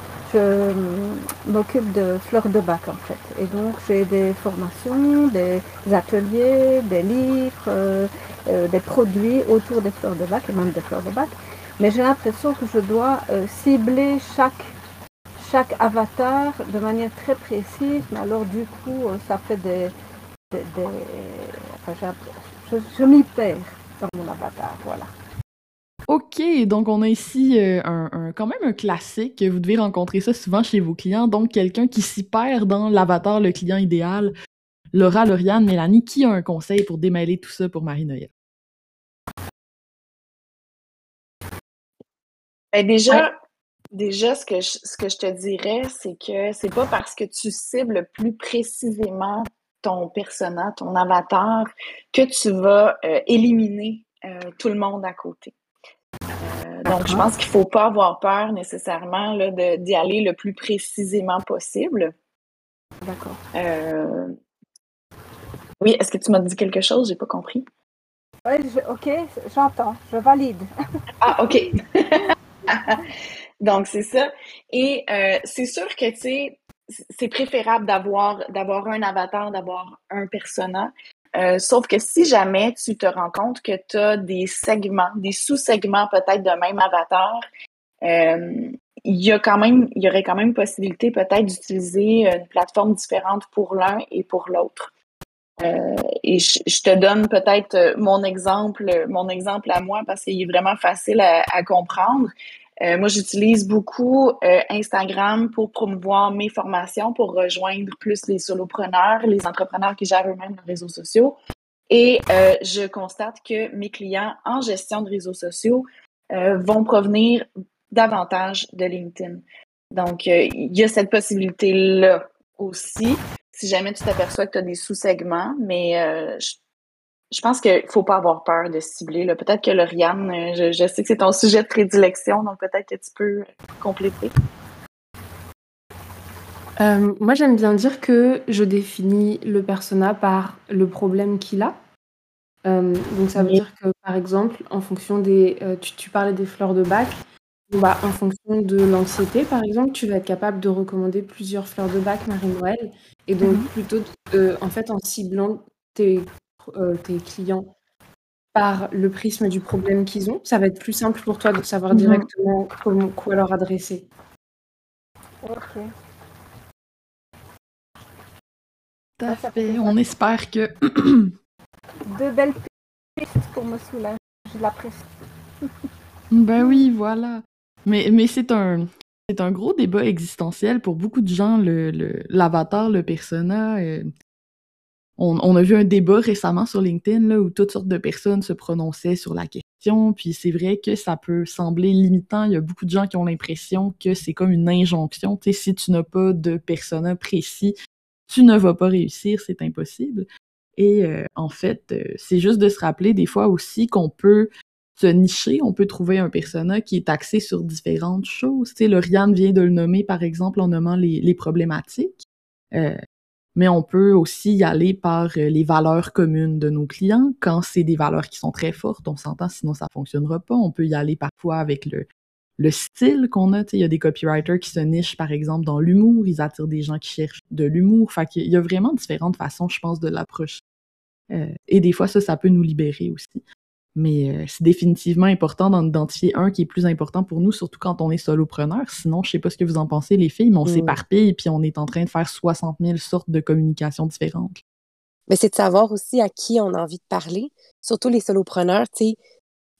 Speaker 7: m'occupe de fleurs de bac en fait. Et donc j'ai des formations, des ateliers, des livres, des produits autour des fleurs de bac et même des fleurs de bac mais j'ai l'impression que je dois euh, cibler chaque, chaque avatar de manière très précise, mais alors du coup, euh, ça fait des... enfin, je, je m'y perds dans mon avatar, voilà.
Speaker 1: OK, donc on a ici euh, un, quand même un classique. Vous devez rencontrer ça souvent chez vos clients. Donc, quelqu'un qui s'y perd dans l'avatar, le client idéal. Laura, Lauriane, Mélanie, qui a un conseil pour démêler tout ça pour Marie-Noël?
Speaker 2: Ben déjà, déjà ce, que je, ce que je te dirais, c'est que c'est pas parce que tu cibles plus précisément ton persona, ton avatar, que tu vas euh, éliminer euh, tout le monde à côté. Euh, donc, je pense qu'il ne faut pas avoir peur nécessairement d'y aller le plus précisément possible.
Speaker 7: D'accord.
Speaker 2: oui, est-ce que tu m'as dit quelque chose? J'ai pas compris.
Speaker 7: Oui, OK, j'entends, je valide.
Speaker 2: ah, OK. Donc, c'est ça. Et c'est sûr que, tu sais, c'est préférable d'avoir d'avoir un avatar, d'avoir un persona. Euh, sauf que si jamais tu te rends compte que tu as des segments, des sous-segments peut-être de même avatar, euh, il y a quand même, il y aurait quand même possibilité peut-être d'utiliser une plateforme différente pour l'un et pour l'autre. Euh, et je, te donne peut-être mon exemple, mon exemple à moi parce qu'il est vraiment facile à comprendre. Euh, moi, j'utilise beaucoup euh, Instagram pour promouvoir mes formations, pour rejoindre plus les solopreneurs, les entrepreneurs qui gèrent eux-mêmes leurs réseaux sociaux. Et euh, je constate que mes clients en gestion de réseaux sociaux vont provenir davantage de LinkedIn. Donc, il y a cette possibilité-là aussi, si jamais tu t'aperçois que tu as des sous-segments, mais je je pense qu'il ne faut pas avoir peur de cibler. Peut-être que Lauriane, euh, je, sais que c'est ton sujet de prédilection, donc peut-être que tu peux compléter.
Speaker 4: Euh, moi, j'aime bien dire que je définis le persona par le problème qu'il a. Euh, donc, ça veut dire que, par exemple, en fonction des. tu, parlais des fleurs de bac. Bah, en fonction de l'anxiété, par exemple, tu vas être capable de recommander plusieurs fleurs de bac Marie-Noël. Et donc, mhm. plutôt, en fait, en ciblant tes euh, tes clients par le prisme du problème qu'ils ont, ça va être plus simple pour toi de savoir mhm. directement comment, quoi leur adresser.
Speaker 7: Ok.
Speaker 1: On espère que.
Speaker 7: Deux belles pistes pour me soulager la pression.
Speaker 1: ben oui, voilà. Mais, mais c'est un. C'est un gros débat existentiel pour beaucoup de gens, l'avatar, le, le persona. Euh, on, a vu un débat récemment sur LinkedIn là, où toutes sortes de personnes se prononçaient sur la question, puis c'est vrai que ça peut sembler limitant. Il y a beaucoup de gens qui ont l'impression que c'est comme une injonction. Si tu n'as pas de persona précis, tu ne vas pas réussir, c'est impossible. Et euh, en fait, euh, c'est juste de se rappeler des fois aussi qu'on peut se nicher, on peut trouver un persona qui est axé sur différentes choses. Tu sais, vient de le nommer, par exemple, en nommant les, problématiques. Euh, mais on peut aussi y aller par euh, les valeurs communes de nos clients. Quand c'est des valeurs qui sont très fortes, on s'entend, sinon ça fonctionnera pas. On peut y aller parfois avec le, le style qu'on a. Il y a des copywriters qui se nichent, par exemple, dans l'humour. Ils attirent des gens qui cherchent de l'humour. Fait qu'il y a vraiment différentes façons, je pense, de l'approche. Euh, et des fois, ça, ça peut nous libérer aussi. Mais euh, c'est définitivement important d'en identifier un qui est plus important pour nous, surtout quand on est solopreneur. Sinon, je sais pas ce que vous en pensez, les filles, mais on mm. s'éparpille puis on est en train de faire 60 000 sortes de communications différentes.
Speaker 3: Mais c'est de savoir aussi à qui on a envie de parler. Surtout les solopreneurs, tu sais,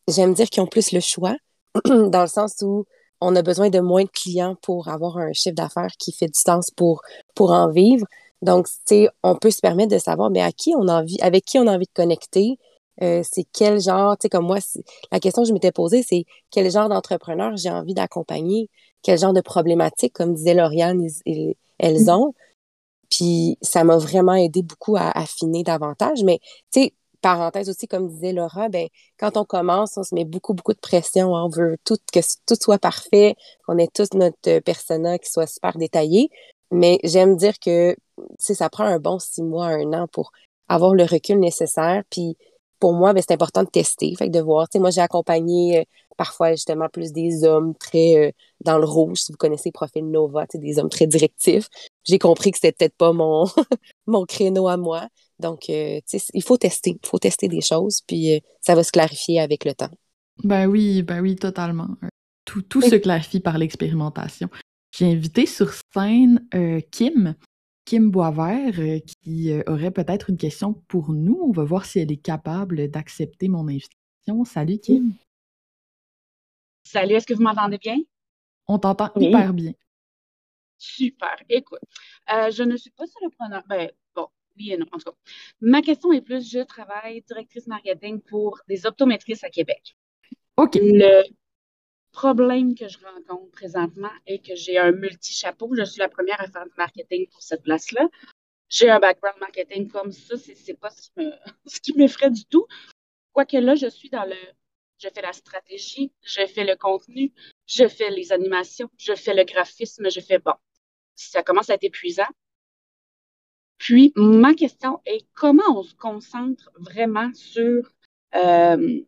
Speaker 3: j'aime dire qu'ils ont plus le choix, dans le sens où on a besoin de moins de clients pour avoir un chiffre d'affaires qui fait du sens pour, pour en vivre. Donc, tu sais, on peut se permettre de savoir, mais à qui on a envie, avec qui on a envie de connecter, euh, c'est quel genre, tu sais, comme moi, la question que je m'étais posée, c'est quel genre d'entrepreneur j'ai envie d'accompagner, quel genre de problématiques, comme disait Lauriane, elles mmh. ont? Puis ça m'a vraiment aidé beaucoup à affiner davantage. Mais, tu sais, parenthèse aussi, comme disait Laura, ben, quand on commence, on se met beaucoup, beaucoup de pression. On veut tout, que tout soit parfait, qu'on ait tous notre persona qui soit super détaillé. Mais j'aime dire que, tu ça prend un bon six mois, un an pour avoir le recul nécessaire. Puis pour moi, ben, c'est important de tester, fait de voir. moi, j'ai accompagné euh, parfois justement plus des hommes très euh, dans le rouge, si vous connaissez le profil Nova, des hommes très directifs. J'ai compris que c'était peut-être pas mon, mon créneau à moi. Donc, euh, il faut tester. Il faut tester des choses, puis ça va se clarifier avec le temps.
Speaker 1: Ben oui, ben oui, totalement. Tout, tout se clarifie par l'expérimentation. J'ai invité sur scène Kim, Kim Boisvert euh, qui euh, aurait peut-être une question pour nous. On va voir si elle est capable d'accepter mon invitation. Salut Kim.
Speaker 9: Salut, est-ce que vous m'entendez bien?
Speaker 1: On t'entend hyper bien.
Speaker 9: Super. Écoute, euh, je ne suis pas solopreneur. Ben, bon, oui et non, en tout cas. Ma question est plus, je travaille directrice marketing pour des optométristes à Québec.
Speaker 1: OK.
Speaker 9: Le problème que je rencontre présentement est que j'ai un multi-chapeau. Je suis la première à faire du marketing pour cette place-là. J'ai un background marketing comme ça, c'est pas ce qui, m'effraie du tout. Quoique là, je suis dans le. Je fais la stratégie, je fais le contenu, je fais les animations, je fais le graphisme, je fais bon. Ça commence à être épuisant. Puis, ma question est comment on se concentre vraiment sur euh,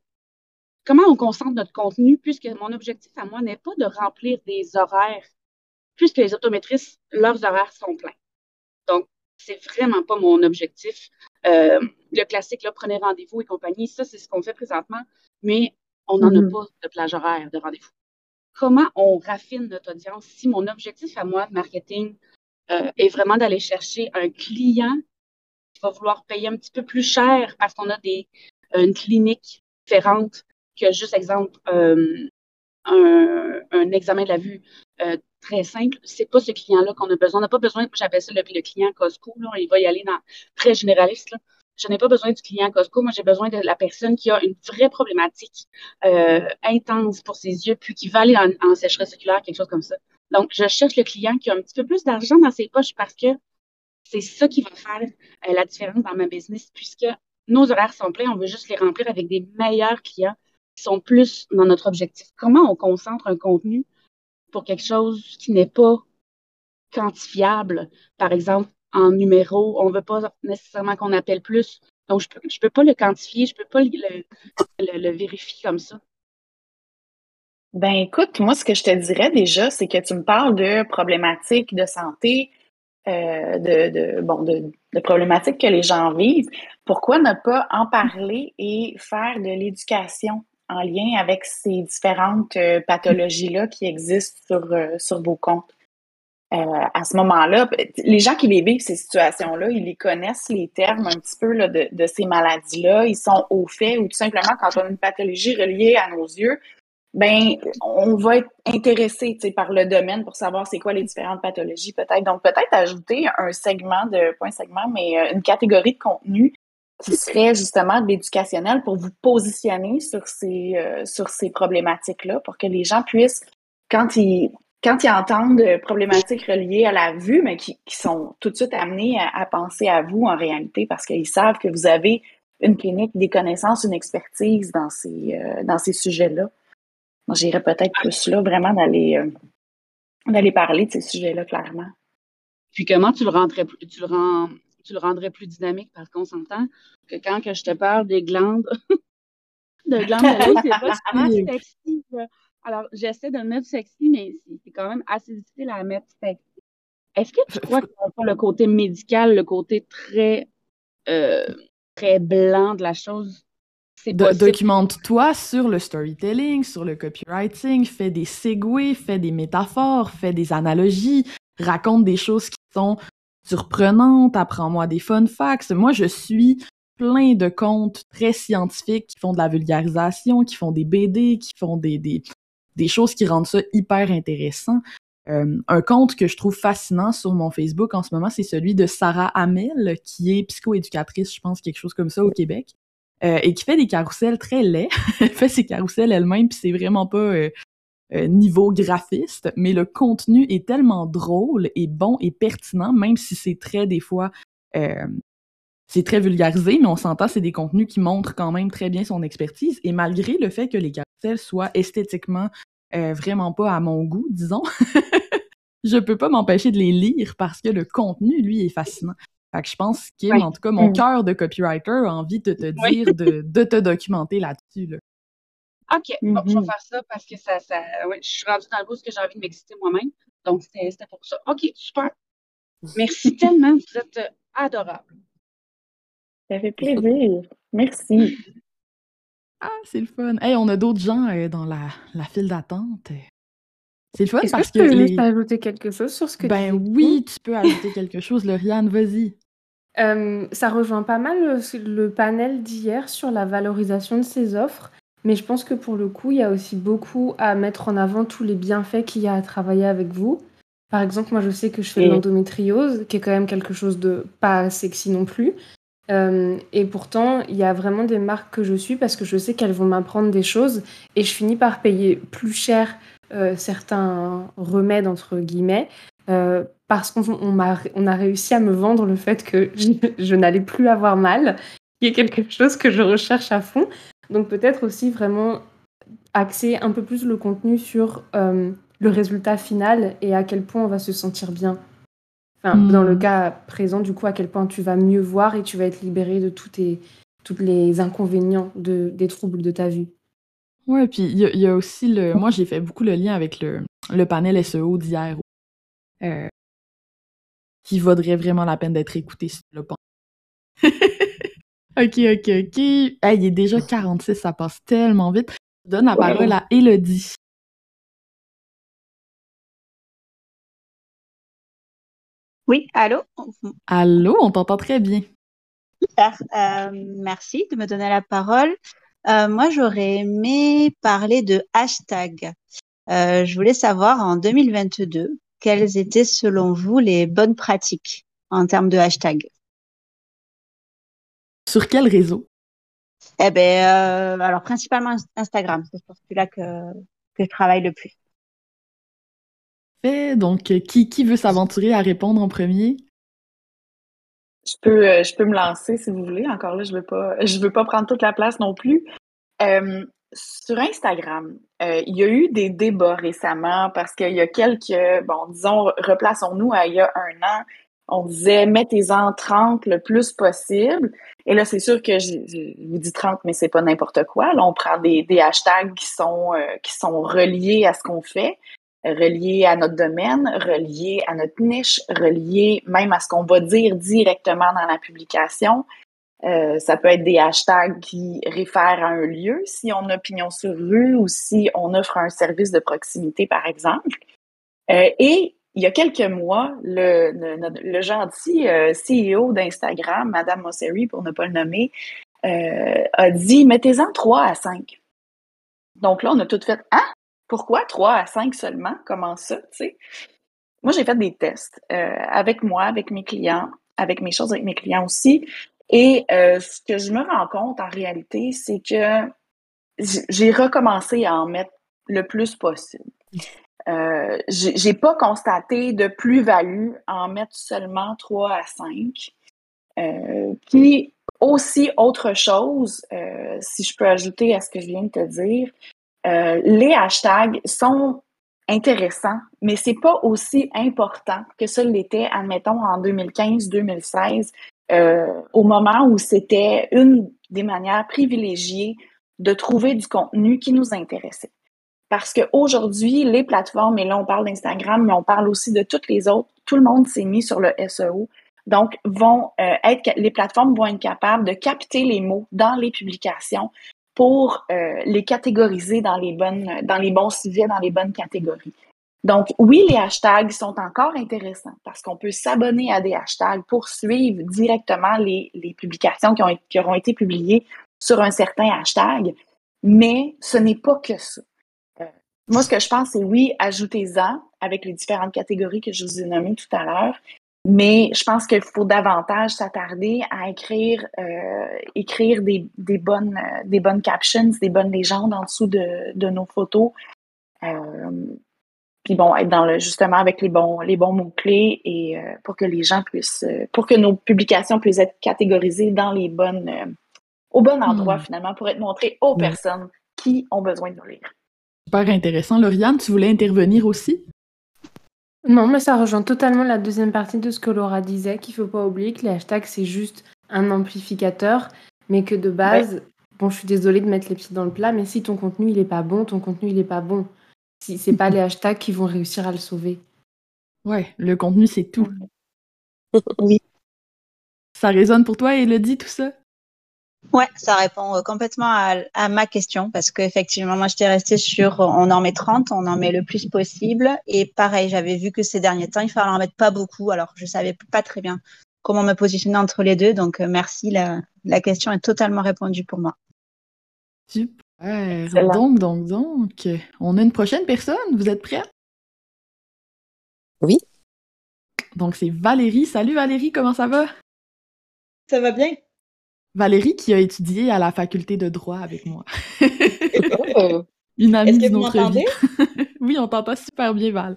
Speaker 9: comment on concentre notre contenu, puisque mon objectif à moi n'est pas de remplir des horaires, puisque les autométristes, leurs horaires sont pleins. Donc, c'est vraiment pas mon objectif. Euh, le classique, là, prenez rendez-vous et compagnie, ça, c'est ce qu'on fait présentement, mais on n'en a mm-hmm. pas de plage horaire de rendez-vous. Comment on raffine notre audience? Si mon objectif à moi de marketing euh, est vraiment d'aller chercher un client qui va vouloir payer un petit peu plus cher parce qu'on a des, une clinique différente juste exemple euh, un, examen de la vue euh, très simple, c'est pas ce client-là qu'on a besoin. On n'a pas besoin, j'appelle ça le, client Costco, là, il va y aller dans très généraliste. Je n'ai pas besoin du client Costco, moi j'ai besoin de la personne qui a une vraie problématique euh, intense pour ses yeux, puis qui va aller en, en sécheresse oculaire, quelque chose comme ça. Donc, je cherche le client qui a un petit peu plus d'argent dans ses poches parce que c'est ça qui va faire la différence dans ma business, puisque nos horaires sont pleins, on veut juste les remplir avec des meilleurs clients sont plus dans notre objectif. Comment on concentre un contenu pour quelque chose qui n'est pas quantifiable, par exemple en numéro, on ne veut pas nécessairement qu'on appelle plus. Donc, je ne peux, pas le quantifier, je ne peux pas le, vérifier comme ça.
Speaker 2: Ben écoute, moi, ce que je te dirais déjà, c'est que tu me parles de problématiques de santé, euh, de, de, de, problématiques que les gens vivent. Pourquoi ne pas en parler et faire de l'éducation? En lien avec ces différentes euh, pathologies-là qui existent sur, euh, sur vos comptes. Euh, à ce moment-là, les gens qui les vivent, ces situations-là, ils les connaissent, les termes un petit peu là, de, de, ces maladies-là, ils sont au fait, ou tout simplement quand on a une pathologie reliée à nos yeux, ben on va être intéressé par le domaine pour savoir c'est quoi les différentes pathologies peut-être. Donc peut-être ajouter un segment de, pas un segment, mais une catégorie de contenu qui serait justement de l'éducationnel pour vous positionner sur ces, euh, sur ces problématiques-là, pour que les gens puissent, quand ils, quand ils entendent problématiques reliées à la vue, mais qui, qui sont tout de suite amenés à, penser à vous en réalité, parce qu'ils savent que vous avez une clinique, des connaissances, une expertise dans ces, euh, dans ces sujets-là. J'irais peut-être plus là, vraiment d'aller euh, d'aller parler de ces sujets-là clairement.
Speaker 9: Puis comment tu le rendrais tu le rends tu le rendrais plus dynamique parce qu'on s'entend que quand que je te parle des glandes, de glandes de c'est pas sexy. Alors, j'essaie de le mettre sexy, mais c'est quand même assez difficile à mettre sexy. Est-ce que tu crois que le côté médical, le côté très, euh, très blanc de la chose,
Speaker 1: Documente-toi sur le storytelling, sur le copywriting, fais des segways, fais des métaphores, fais des analogies, raconte des choses qui sont surprenante, apprends-moi des fun facts. Moi, je suis plein de comptes très scientifiques qui font de la vulgarisation, qui font des BD, qui font des, choses qui rendent ça hyper intéressant. Euh, un compte que je trouve fascinant sur mon Facebook en ce moment, c'est celui de Sarah Hamel, qui est psychoéducatrice, je pense, quelque chose comme ça au Québec, euh, et qui fait des carousels très laids. elle fait ses carousels elle-même, puis c'est vraiment pas euh, euh, niveau graphiste, mais le contenu est tellement drôle et bon et pertinent, même si c'est très des fois euh, c'est très vulgarisé, mais on s'entend, c'est des contenus qui montrent quand même très bien son expertise. Et malgré le fait que les carousels soient esthétiquement euh, vraiment pas à mon goût, disons, je peux pas m'empêcher de les lire parce que le contenu, lui, est fascinant. Fait que je pense que, en tout cas, mon mm. cœur de copywriter a envie de te dire de, de, te documenter là-dessus. Là.
Speaker 9: OK, bon, je vais mm-hmm. faire ça parce que ça, ça je suis rendue dans le bout que j'ai envie de m'exciter moi-même. Donc, c'était pour ça. OK, super. Merci tellement. Vous êtes euh, adorable.
Speaker 2: Ça fait plaisir. Merci.
Speaker 1: Ah, c'est le fun. Hey, on a d'autres gens euh, dans la, la file d'attente. C'est le fun parce que.
Speaker 4: Tu peux
Speaker 1: les...
Speaker 4: ajouter quelque chose sur ce que
Speaker 1: ben,
Speaker 4: tu
Speaker 1: Ben oui, tu peux ajouter quelque chose, Lauriane, vas-y.
Speaker 4: Euh, ça rejoint pas mal le, le panel d'hier sur la valorisation de ces offres. Mais je pense que pour le coup, il y a aussi beaucoup à mettre en avant tous les bienfaits qu'il y a à travailler avec vous. Par exemple, moi, je sais que je fais de l'endométriose, qui est quand même quelque chose de pas sexy non plus. Euh, et pourtant, il y a vraiment des marques que je suis parce que je sais qu'elles vont m'apprendre des choses et je finis par payer plus cher euh, certains remèdes, entre guillemets, euh, parce qu'on on a, on a réussi à me vendre le fait que je, je n'allais plus avoir mal, qui est quelque chose que je recherche à fond. Donc peut-être aussi vraiment axer un peu plus le contenu sur le résultat final et à quel point on va se sentir bien. Enfin, dans le hmm. cas présent, du coup, à quel point tu vas mieux voir et tu vas être libéré de tous tes, tous les inconvénients de, des troubles de ta vie.
Speaker 1: Ouais, puis il y, a aussi le. Moi, j'ai fait beaucoup le lien avec le, le panel SEO d'hier, euh, qui vaudrait vraiment la peine d'être écouté si tu ok, ok, ok. il est déjà 46, ça passe tellement vite. Je donne la parole à Elodie.
Speaker 10: Oui, allô?
Speaker 1: Allô, on t'entend très bien.
Speaker 10: Super, euh, merci de me donner la parole. Euh, moi, j'aurais aimé parler de hashtag. Euh, je voulais savoir en 2022, quelles étaient selon vous les bonnes pratiques en termes de hashtag?
Speaker 1: Sur quel réseau?
Speaker 10: Eh bien, alors principalement Instagram, c'est sur celui-là que, que je travaille le plus.
Speaker 1: Donc, qui, qui veut s'aventurer à répondre en premier?
Speaker 2: Je peux, euh, je peux me lancer si vous voulez. Encore là, je veux pas, je veux pas prendre toute la place non plus. Euh, sur Instagram, euh, il y a eu des débats récemment parce qu'il y a quelques, bon, disons, replaçons-nous à il y a un an, on disait mettez-en 30 le plus possible. Et là, c'est sûr que je, vous dis 30, mais c'est pas n'importe quoi. Là, on prend des, des hashtags qui sont, qui sont reliés à ce qu'on fait relié à notre domaine, relié à notre niche, relié même à ce qu'on va dire directement dans la publication. Euh, ça peut être des hashtags qui réfèrent à un lieu, si on a pignon sur rue ou si on offre un service de proximité, par exemple. Euh, et il y a quelques mois, le, le, gentil euh, CEO d'Instagram, Madame Mosseri, pour ne pas le nommer, a dit mettez-en 3 à 5. Donc là, on a tout fait Ah, pourquoi 3 à 5 seulement? Comment ça, tu sais? Moi, j'ai fait des tests euh, avec moi, avec mes clients, avec mes choses avec mes clients aussi. Et euh, ce que je me rends compte en réalité, c'est que j'ai recommencé à en mettre le plus possible. Euh, j'ai pas constaté de plus-value en mettre seulement 3 à 5. Euh, puis aussi, autre chose, si je peux ajouter à ce que je viens de te dire, euh, les hashtags sont intéressants, mais c'est pas aussi important que ça l'était, admettons, en 2015-2016, euh, au moment où c'était une des manières privilégiées de trouver du contenu qui nous intéressait. Parce qu'aujourd'hui, les plateformes, et là on parle d'Instagram, mais on parle aussi de toutes les autres, tout le monde s'est mis sur le SEO. Donc, vont euh, être, les plateformes vont être capables de capter les mots dans les publications, pour euh, les catégoriser dans les bonnes, dans les bons sujets, dans les bonnes catégories. Donc, oui, les hashtags sont encore intéressants parce qu'on peut s'abonner à des hashtags pour suivre directement les, les publications qui, ont, qui auront été publiées sur un certain hashtag, mais ce n'est pas que ça. Moi, ce que je pense, c'est oui, ajoutez-en avec les différentes catégories que je vous ai nommées tout à l'heure, mais je pense qu'il faut davantage s'attarder à écrire, euh, écrire des, des, bonnes, des bonnes captions, des bonnes légendes en dessous de, de nos photos. Euh, puis bon, être dans le, justement avec les bons, les bons mots-clés et euh, pour que les gens puissent, pour que nos publications puissent être catégorisées dans les bonnes, au bon endroit hmm. finalement, pour être montrées aux personnes qui ont besoin de nous lire.
Speaker 1: Super intéressant. Lauriane, tu voulais intervenir aussi?
Speaker 4: Non, mais ça rejoint totalement la deuxième partie de ce que Laura disait, qu'il faut pas oublier que les hashtags, c'est juste un amplificateur, mais que de base, bon, je suis désolée de mettre les pieds dans le plat, mais si ton contenu, il est pas bon, ton contenu, il est pas bon. Si c'est pas les hashtags qui vont réussir à le sauver.
Speaker 1: Ouais, le contenu, c'est tout.
Speaker 10: oui.
Speaker 1: Ça résonne pour toi, Elodie, tout ça?
Speaker 10: Ouais, ça répond euh, complètement à, ma question parce qu'effectivement, moi, j'étais restée sur on en met 30, on en met le plus possible. Et pareil, j'avais vu que ces derniers temps, il fallait en mettre pas beaucoup. Alors, je savais pas très bien comment me positionner entre les deux. Donc, euh, merci. La, la question est totalement répondue pour moi.
Speaker 1: Super. Donc, donc, donc, on a une prochaine personne. Vous êtes prêts?
Speaker 3: Oui.
Speaker 1: Donc, c'est Valérie. Salut Valérie, comment ça va?
Speaker 11: Ça va bien?
Speaker 1: Valérie qui a étudié à la faculté de droit avec moi.
Speaker 11: Oh!
Speaker 1: Une amie
Speaker 11: Est-ce que
Speaker 1: d'une
Speaker 11: vous
Speaker 1: autre vie.
Speaker 11: m'entendez?
Speaker 1: oui, on t'entend super bien, Val.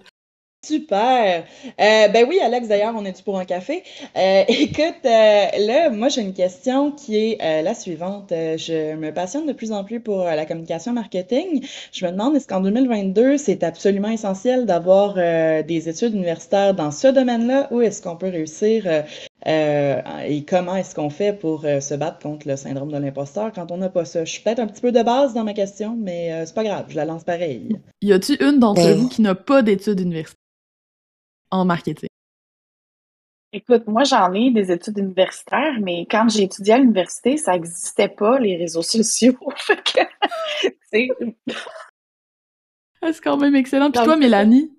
Speaker 11: Super. Euh, ben oui, Alex, d'ailleurs, on est dû pour un café? Euh, écoute, euh, là, moi, j'ai une question qui est la suivante. Je me passionne de plus en plus pour la communication marketing. Je me demande, est-ce qu'en 2022, c'est absolument essentiel d'avoir des études universitaires dans ce domaine-là ou est-ce qu'on peut réussir euh, et comment est-ce qu'on fait pour euh, se battre contre le syndrome de l'imposteur quand on n'a pas ça? Je suis peut-être un petit peu de base dans ma question, mais euh, c'est pas grave, je la lance pareil.
Speaker 1: Y a-tu une d'entre
Speaker 3: Ben-
Speaker 1: vous qui n'a pas d'études universitaires en marketing?
Speaker 2: Écoute, moi, j'en ai des études universitaires, mais quand j'ai étudié à l'université, ça n'existait pas, les réseaux sociaux. Fait que, tu sais,
Speaker 1: Ah, c'est quand même excellent. Puis toi. Mélanie?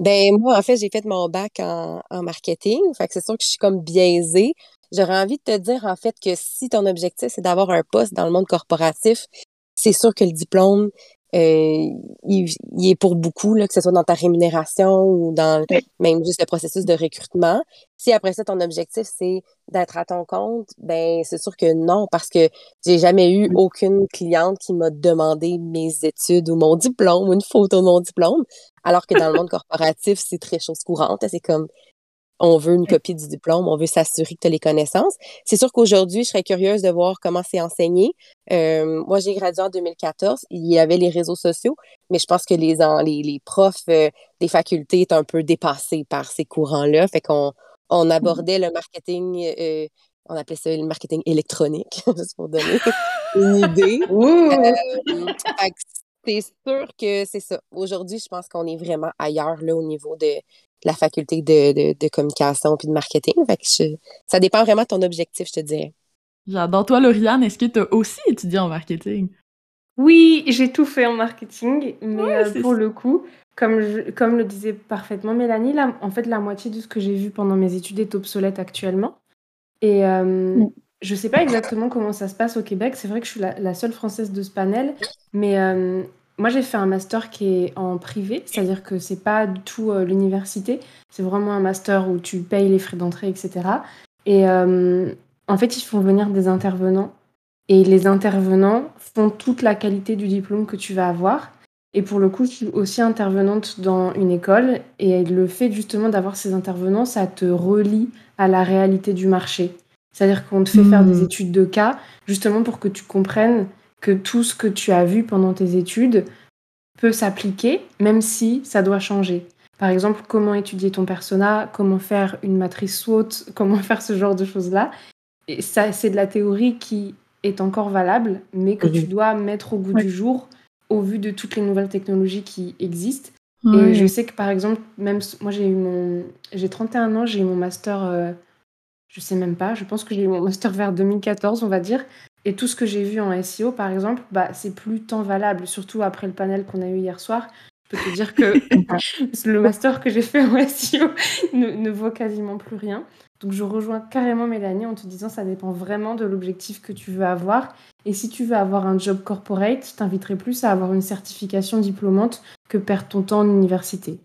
Speaker 3: Ben moi, en fait, j'ai fait mon bac en, en marketing. Fait que c'est sûr que je suis comme biaisée. J'aurais envie de te dire, en fait, que si ton objectif, c'est d'avoir un poste dans le monde corporatif, c'est sûr que le diplôme, euh, il, il est pour beaucoup, là, que ce soit dans ta rémunération ou dans
Speaker 2: Oui.
Speaker 3: même juste le processus de recrutement. Si après ça, ton objectif, c'est d'être à ton compte, ben c'est sûr que non, parce que j'ai jamais eu aucune cliente qui m'a demandé mes études ou mon diplôme ou une photo de mon diplôme. Alors que dans le monde corporatif, c'est très chose courante. C'est comme, on veut une copie du diplôme, on veut s'assurer que tu as les connaissances. C'est sûr qu'aujourd'hui, je serais curieuse de voir comment c'est enseigné. Euh, moi, j'ai gradué en 2014. Il y avait les réseaux sociaux, mais je pense que les, les, les profs euh, des facultés est un peu dépassés par ces courants-là. Fait qu'on on abordait le marketing, euh, on appelait ça le marketing électronique, juste pour donner une idée. fait que c'est sûr que c'est ça. Aujourd'hui, je pense qu'on est vraiment ailleurs là, au niveau de la faculté de, de, de communication puis de marketing. Fait que je- ça dépend vraiment de ton objectif, je te dirais.
Speaker 1: J'adore. Toi, Lauriane, est-ce que tu as aussi étudié en marketing?
Speaker 4: Oui, j'ai tout fait en marketing, mais
Speaker 1: Ouais,
Speaker 4: euh, pour
Speaker 1: ça.
Speaker 4: le coup, comme, je- comme le disait parfaitement Mélanie, là, en fait, la moitié de ce que j'ai vu pendant mes études est obsolète actuellement. Et euh,
Speaker 2: Mm.
Speaker 4: Je sais pas exactement comment ça se passe au Québec. C'est vrai que je suis la, la seule française de ce panel, mais euh, moi, j'ai fait un master qui est en privé, c'est-à-dire que c'est pas du tout euh, l'université, c'est vraiment un master où tu payes les frais d'entrée, etc. Et euh, en fait, ils font venir des intervenants et les intervenants font toute la qualité du diplôme que tu vas avoir. Et pour le coup, je suis aussi intervenante dans une école. Et le fait justement d'avoir ces intervenants, ça te relie à la réalité du marché. C'est-à-dire qu'on te fait faire
Speaker 1: Hmm.
Speaker 4: des études de cas, justement pour que tu comprennes que tout ce que tu as vu pendant tes études peut s'appliquer, même si ça doit changer. Par exemple, comment étudier ton persona, comment faire une matrice SWOT, comment faire ce genre de choses-là. Et ça, c'est de la théorie qui est encore valable, mais que tu dois mettre au goût
Speaker 2: Ouais.
Speaker 4: du jour au vu de toutes les nouvelles technologies qui existent.
Speaker 1: Ouais.
Speaker 4: Et je sais que par exemple, même moi j'ai eu mon. J'ai 31 ans, j'ai eu mon master. Je sais même pas, je pense que j'ai eu mon master vers 2014, on va dire. Et tout ce que j'ai vu en SEO, par exemple, bah, c'est plus tant valable, surtout après le panel qu'on a eu hier soir. Je peux te dire que le master que j'ai fait en SEO ne, ne vaut quasiment plus rien. Donc je rejoins carrément Mélanie en te disant ça dépend vraiment de l'objectif que tu veux avoir. Et si tu veux avoir un job corporate, je t'inviterai plus à avoir une certification diplômante que perdre ton temps en université.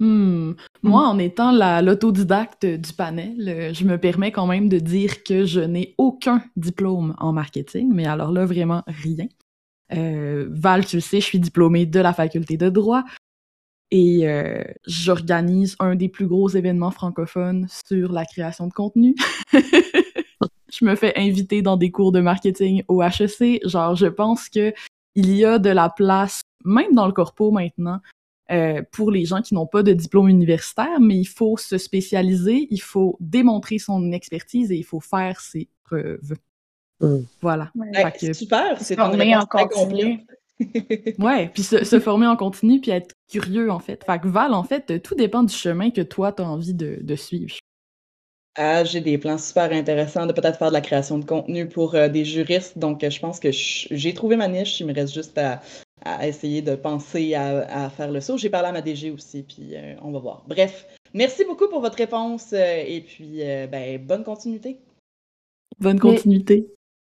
Speaker 1: Hmm. Moi, en étant la- l'autodidacte du panel, euh, je me permets quand même de dire que je n'ai aucun diplôme en marketing, mais alors là, vraiment rien. Euh, Val, tu le sais, je suis diplômée de la faculté de droit et euh, j'organise un des plus gros événements francophones sur la création de contenu. je me fais inviter dans des cours de marketing au HEC. Genre, je pense que il y a de la place, même dans le corpo maintenant, euh, pour les gens qui n'ont pas de diplôme universitaire, mais il faut se spécialiser, il faut démontrer son expertise et il faut faire ses preuves.
Speaker 3: Mm.
Speaker 1: Voilà.
Speaker 2: Ouais.
Speaker 1: Fait que-
Speaker 11: super, c'est
Speaker 2: Former en continu.
Speaker 1: Ouais, puis se, se former en continu puis être curieux en fait. Fait que Val, en fait, tout dépend du chemin que toi t'as envie de, de suivre.
Speaker 11: Ah, j'ai des plans super intéressants de peut-être faire de la création de contenu pour euh, des juristes. Donc, euh, je pense que j'ai trouvé ma niche. Il me reste juste à, à essayer de penser à, à faire le saut. J'ai parlé à ma DG aussi, puis euh, on va voir. Bref, merci beaucoup pour votre réponse euh, et puis euh, ben, bonne continuité.
Speaker 1: Bonne
Speaker 4: Mais-
Speaker 1: continuité.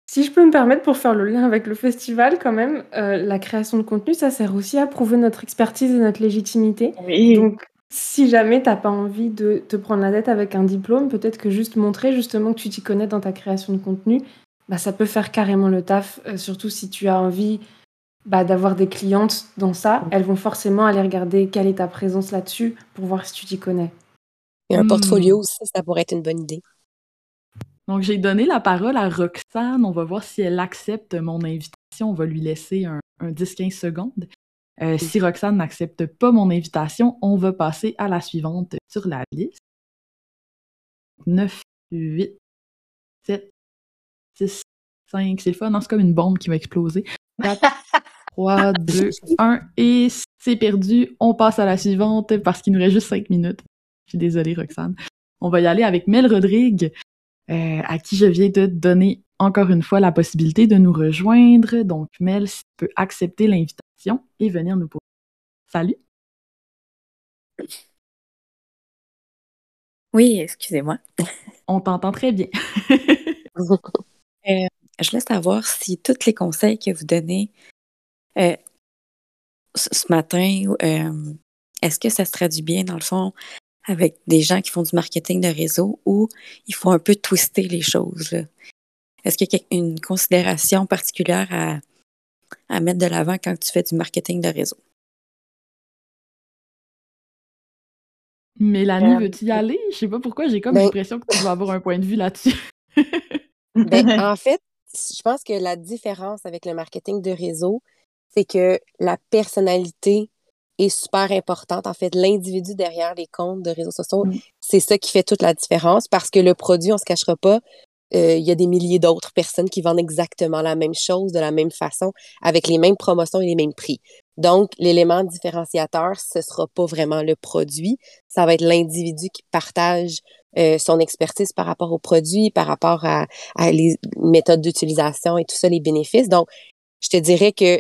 Speaker 4: Si je peux me permettre pour faire le lien avec le festival, quand même, euh, la création de contenu, ça sert aussi à prouver notre expertise et notre légitimité.
Speaker 2: Oui.
Speaker 4: Donc, si jamais t'as pas envie de te prendre la tête avec un diplôme, peut-être que juste montrer justement que tu t'y connais dans ta création de contenu, bah, ça peut faire carrément le taf, euh, surtout si tu as envie bah, d'avoir des clientes dans ça, elles vont forcément aller regarder quelle est ta présence là-dessus pour voir si tu t'y connais.
Speaker 3: Et un portfolio hmm. aussi, ça pourrait être une bonne idée.
Speaker 1: Donc, j'ai donné la parole à Roxane. On va voir si elle accepte mon invitation. On va lui laisser un, 10-15 secondes. Euh, si Roxane n'accepte pas mon invitation, on va passer à la suivante sur la liste. 9, 8, 7, 6, 5. C'est le fun, c'est comme une bombe qui va exploser. 4, 3, 2, 1. Et c'est perdu. On passe à la suivante parce qu'il nous reste juste 5 minutes. Je suis désolée, Roxane. On va y aller avec Mel Rodrigue. Euh, à qui je viens de donner encore une fois la possibilité de nous rejoindre. Donc, Mel, si tu peux accepter l'invitation et venir nous poser. Salut!
Speaker 12: Oui, excusez-moi.
Speaker 1: On t'entend très bien.
Speaker 12: Euh, je laisse savoir si tous les conseils que vous donnez euh, ce matin, est-ce que ça se traduit bien, dans le fond, avec des gens qui font du marketing de réseau ou il faut un peu twister les choses. Est-ce qu'il y a une considération particulière à, à mettre de l'avant quand tu fais du marketing de réseau?
Speaker 1: Mélanie, euh, veux-tu y aller? Je sais pas pourquoi, j'ai comme ben l'impression que tu vas avoir un point de vue là-dessus.
Speaker 3: ben, en fait, je pense que la différence avec le marketing de réseau, c'est que la personnalité est super importante. En fait, l'individu derrière les comptes de réseaux sociaux, mm. c'est ça qui fait toute la différence parce que le produit, on se cachera pas, euh, il y a des milliers d'autres personnes qui vendent exactement la même chose de la même façon, avec les mêmes promotions et les mêmes prix. Donc, l'élément différenciateur, ce sera pas vraiment le produit, ça va être l'individu qui partage euh, son expertise par rapport au produit, par rapport à, à les méthodes d'utilisation et tout ça, les bénéfices. Donc, je te dirais que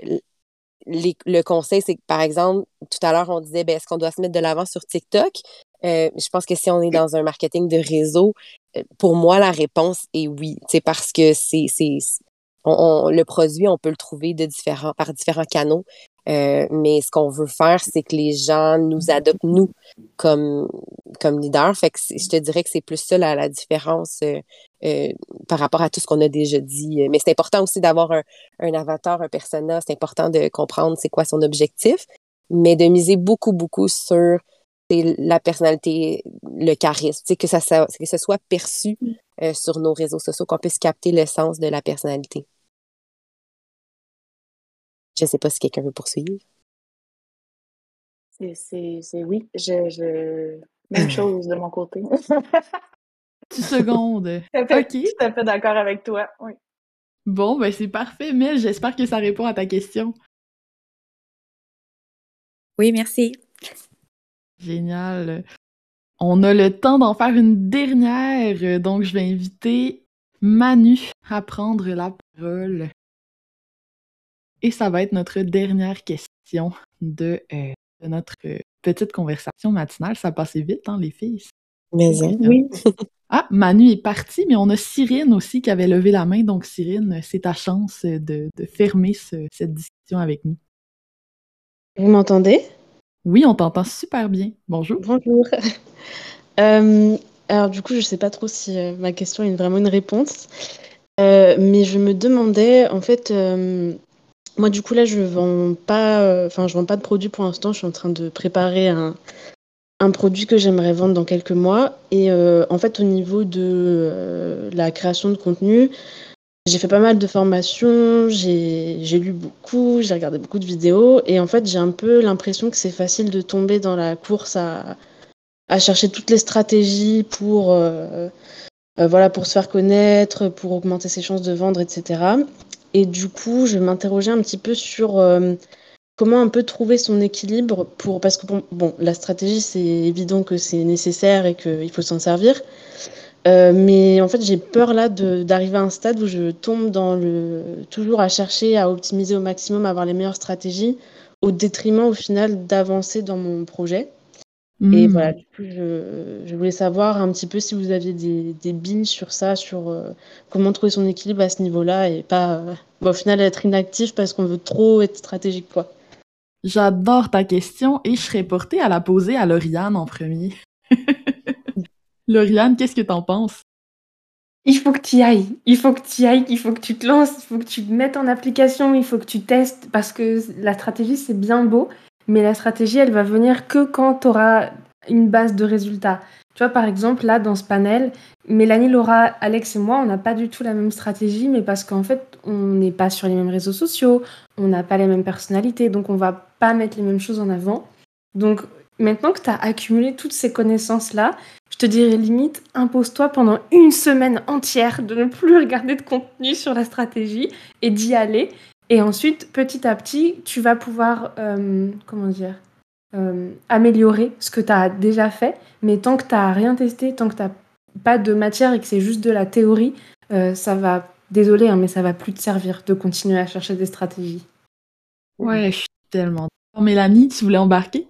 Speaker 3: le conseil, c'est que, par exemple, tout à l'heure, on disait, ben, est-ce qu'on doit se mettre de l'avant sur TikTok? Euh, je pense que si on est dans un marketing de réseau, euh, pour moi, la réponse est oui. C'est parce que c'est, le produit, on peut le trouver de différents, par différents canaux. Euh, mais ce qu'on veut faire, c'est que les gens nous adoptent, nous, comme, comme leaders. Fait que je te dirais que c'est plus ça la, différence euh, euh, par rapport à tout ce qu'on a déjà dit. Mais c'est important aussi d'avoir un, un, avatar, un persona. C'est important de comprendre c'est quoi son objectif, mais de miser beaucoup, beaucoup sur la personnalité, le charisme, que, ça, que ce soit perçu mm. sur nos réseaux sociaux, qu'on puisse capter l'essence de la personnalité. Je ne sais pas si quelqu'un veut poursuivre.
Speaker 2: C'est oui. Je, Même chose de mon côté.
Speaker 1: Tu secondes.
Speaker 2: À fait, tout à fait d'accord avec toi. Oui.
Speaker 1: Bon, ben c'est parfait, Mel. J'espère que ça répond à ta question.
Speaker 12: Oui, merci.
Speaker 1: Génial. On a le temps d'en faire une dernière, donc je vais inviter Manu à prendre la parole. Et ça va être notre dernière question de, euh, notre petite conversation matinale. Ça passait vite, hein, les filles?
Speaker 3: Mais hein?
Speaker 2: oui.
Speaker 1: Ah, Manu est parti, mais on a Cyrine aussi qui avait levé la main. Donc, Cyrine, c'est ta chance de, fermer cette discussion avec nous.
Speaker 13: Vous m'entendez?
Speaker 1: Oui, on t'entend super bien. Bonjour.
Speaker 13: Bonjour. Euh, alors, du coup, je ne sais pas trop si euh, ma question est vraiment une réponse. mais je me demandais, en fait, moi, du coup, là, je vends pas, euh, enfin, je vends pas de produit pour l'instant. Je suis en train de préparer un, produit que j'aimerais vendre dans quelques mois. Et euh, en fait, au niveau de euh, la création de contenu, j'ai fait pas mal de formations, j'ai lu beaucoup, j'ai regardé beaucoup de vidéos. Et en fait, j'ai un peu l'impression que c'est facile de tomber dans la course à, à chercher toutes les stratégies pour, voilà, pour se faire connaître, pour augmenter ses chances de vendre, etc. Et du coup, je m'interrogeais un petit peu sur euh, comment un peu trouver son équilibre pour parce que bon, la stratégie c'est évident que c'est nécessaire et qu'il faut s'en servir. Euh, mais en fait, j'ai peur là d'arriver à un stade où je tombe dans le toujours à chercher à optimiser au maximum, à avoir les meilleures stratégies, au détriment au final d'avancer dans mon projet. Et mmh. voilà, du coup, je, voulais savoir un petit peu si vous aviez des, des billes sur ça, sur euh, comment trouver son équilibre à ce niveau-là et pas, euh, au final, être inactif parce qu'on veut trop être stratégique, quoi.
Speaker 1: J'adore ta question et je serais portée à la poser à Lauriane en premier. Lauriane, qu'est-ce que t'en penses?
Speaker 4: Il faut que tu y ailles, il faut que tu y ailles, il faut que tu te lances, il faut que tu te mettes en application, il faut que tu testes parce que la stratégie c'est bien beau, mais la stratégie elle va venir que quand tu auras une base de résultats. Tu vois, par exemple, là, dans ce panel, Mélanie, Laura, Alex et moi, on n'a pas du tout la même stratégie, mais parce qu'en fait, on n'est pas sur les mêmes réseaux sociaux, on n'a pas les mêmes personnalités, donc on va pas mettre les mêmes choses en avant. Donc, maintenant que tu as accumulé toutes ces connaissances-là, je te dirais limite, impose-toi pendant une semaine entière de ne plus regarder de contenu sur la stratégie et d'y aller. Et ensuite, petit à petit, tu vas pouvoir, euh, comment dire, euh, améliorer ce que tu as déjà fait. Mais tant que tu n'as rien testé, tant que tu n'as pas de matière et que c'est juste de la théorie, euh, ça va, désolé, hein, mais ça va plus te servir de continuer à chercher des stratégies.
Speaker 1: Ouais, je suis tellement. Mélanie, tu voulais embarquer?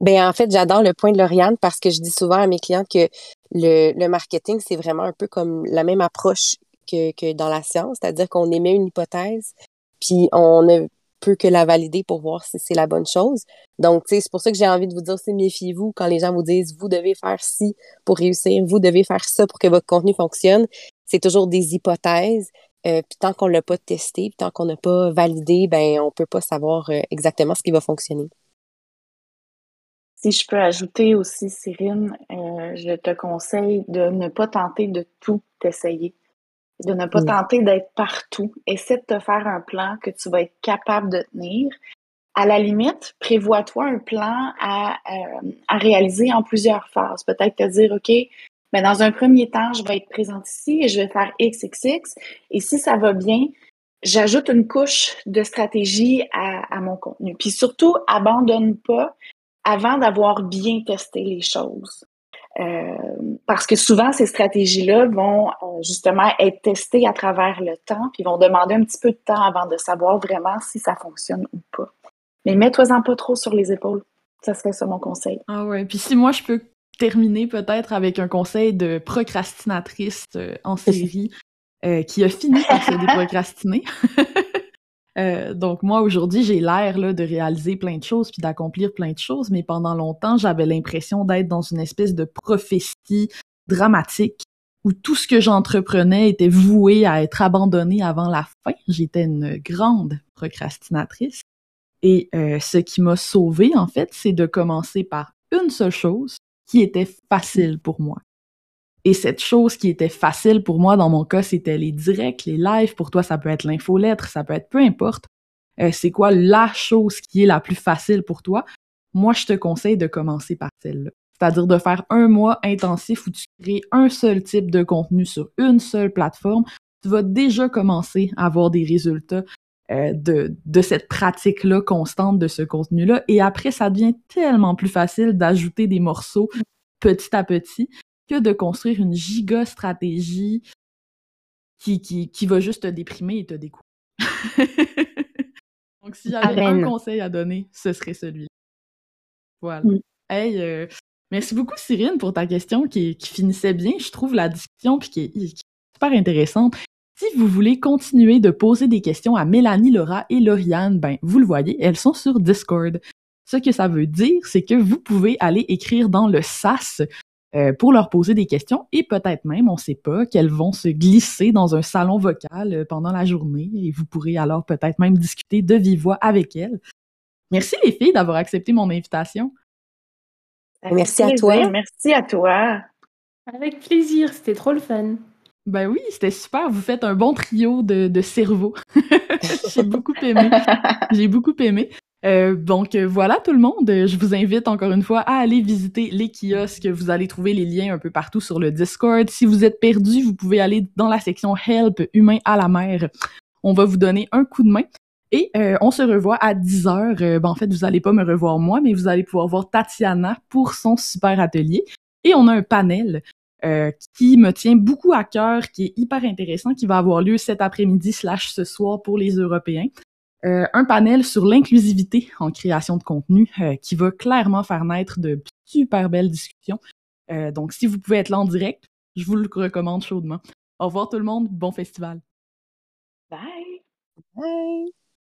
Speaker 3: Ben, en fait, j'adore le point de Lauriane parce que je dis souvent à mes clients que le, le marketing, c'est vraiment un peu comme la même approche que, que dans la science, c'est-à-dire qu'on émet une hypothèse, puis on ne peut que la valider pour voir si c'est la bonne chose. Donc, c'est pour ça que j'ai envie de vous dire, c'est méfiez-vous quand les gens vous disent, vous devez faire ci pour réussir, vous devez faire ça pour que votre contenu fonctionne. C'est toujours des hypothèses. Euh, puis tant qu'on l'a pas testé, tant qu'on n'a pas validé, ben on peut pas savoir euh, exactement ce qui va fonctionner.
Speaker 2: Si je peux ajouter aussi, Cyrine, euh, je te conseille de ne pas tenter de tout essayer de ne pas tenter d'être partout. Essaie de te faire un plan que tu vas être capable de tenir. À la limite, prévois-toi un plan à, euh, à, réaliser en plusieurs phases. Peut-être te dire, OK, mais dans un premier temps, je vais être présente ici et je vais faire XXX. Et si ça va bien, j'ajoute une couche de stratégie à, à mon contenu. Puis surtout, abandonne pas avant d'avoir bien testé les choses. Euh, parce que souvent, ces stratégies-là vont euh, justement être testées à travers le temps, puis vont demander un petit peu de temps avant de savoir vraiment si ça fonctionne ou pas. Mais mets-toi-en pas trop sur les épaules. Ça serait ça mon conseil.
Speaker 1: Ah ouais. Puis si moi, je peux terminer peut-être avec un conseil de procrastinatrice euh, en série qui a fini par se déprocrastiner. Euh, donc moi aujourd'hui j'ai l'air de réaliser plein de choses puis d'accomplir plein de choses, mais pendant longtemps j'avais l'impression d'être dans une espèce de prophétie dramatique où tout ce que j'entreprenais était voué à être abandonné avant la fin. J'étais une grande procrastinatrice et euh, ce qui m'a sauvée en fait, c'est de commencer par une seule chose qui était facile pour moi. Et cette chose qui était facile pour moi, dans mon cas, c'était les directs, les lives. Pour toi, ça peut être l'infolettre, ça peut être peu importe. Euh, c'est quoi la chose qui est la plus facile pour toi? Moi, je te conseille de commencer par celle-là. C'est-à-dire de faire un mois intensif où tu crées un seul type de contenu sur une seule plateforme. Tu vas déjà commencer à avoir des résultats euh, de, de cette pratique-là constante de ce contenu-là. Et après, ça devient tellement plus facile d'ajouter des morceaux petit à petit que de construire une giga stratégie qui, qui, qui va juste te déprimer et te découvrir. Donc, si j'avais un conseil à donner, ce serait celui-là. Voilà. Mm. Hey, euh, merci beaucoup, Cyrine, pour ta question qui, qui, finissait bien. Je trouve la discussion puis qui est, qui est super intéressante. Si vous voulez continuer de poser des questions à Mélanie, Laura et Lauriane, ben, vous le voyez, elles sont sur Discord. Ce que ça veut dire, c'est que vous pouvez aller écrire dans le SAS euh, pour leur poser des questions et peut-être même, on ne sait pas, qu'elles vont se glisser dans un salon vocal euh, pendant la journée et vous pourrez alors peut-être même discuter de vive voix avec elles. Merci les filles d'avoir accepté mon invitation.
Speaker 3: Merci à toi.
Speaker 2: Merci à toi.
Speaker 4: Avec plaisir, c'était trop le fun.
Speaker 1: Ben oui, c'était super. Vous faites un bon trio de, de cerveaux. J'ai beaucoup aimé. J'ai beaucoup aimé. Euh, donc euh, voilà tout le monde. Je vous invite encore une fois à aller visiter les kiosques. Vous allez trouver les liens un peu partout sur le Discord. Si vous êtes perdu, vous pouvez aller dans la section Help humain à la mer. On va vous donner un coup de main. Et euh, on se revoit à 10 heures. ben, en fait, vous allez pas me revoir moi, mais vous allez pouvoir voir Tatiana pour son super atelier. Et on a un panel qui me tient beaucoup à cœur, qui est hyper intéressant, qui va avoir lieu cet après-midi slash ce soir pour les Européens. Euh, un panel sur l'inclusivité en création de contenu euh, qui va clairement faire naître de super belles discussions. Euh, donc, si vous pouvez être là en direct, je vous le recommande chaudement. Au revoir tout le monde, bon festival.
Speaker 2: Bye.
Speaker 3: Bye.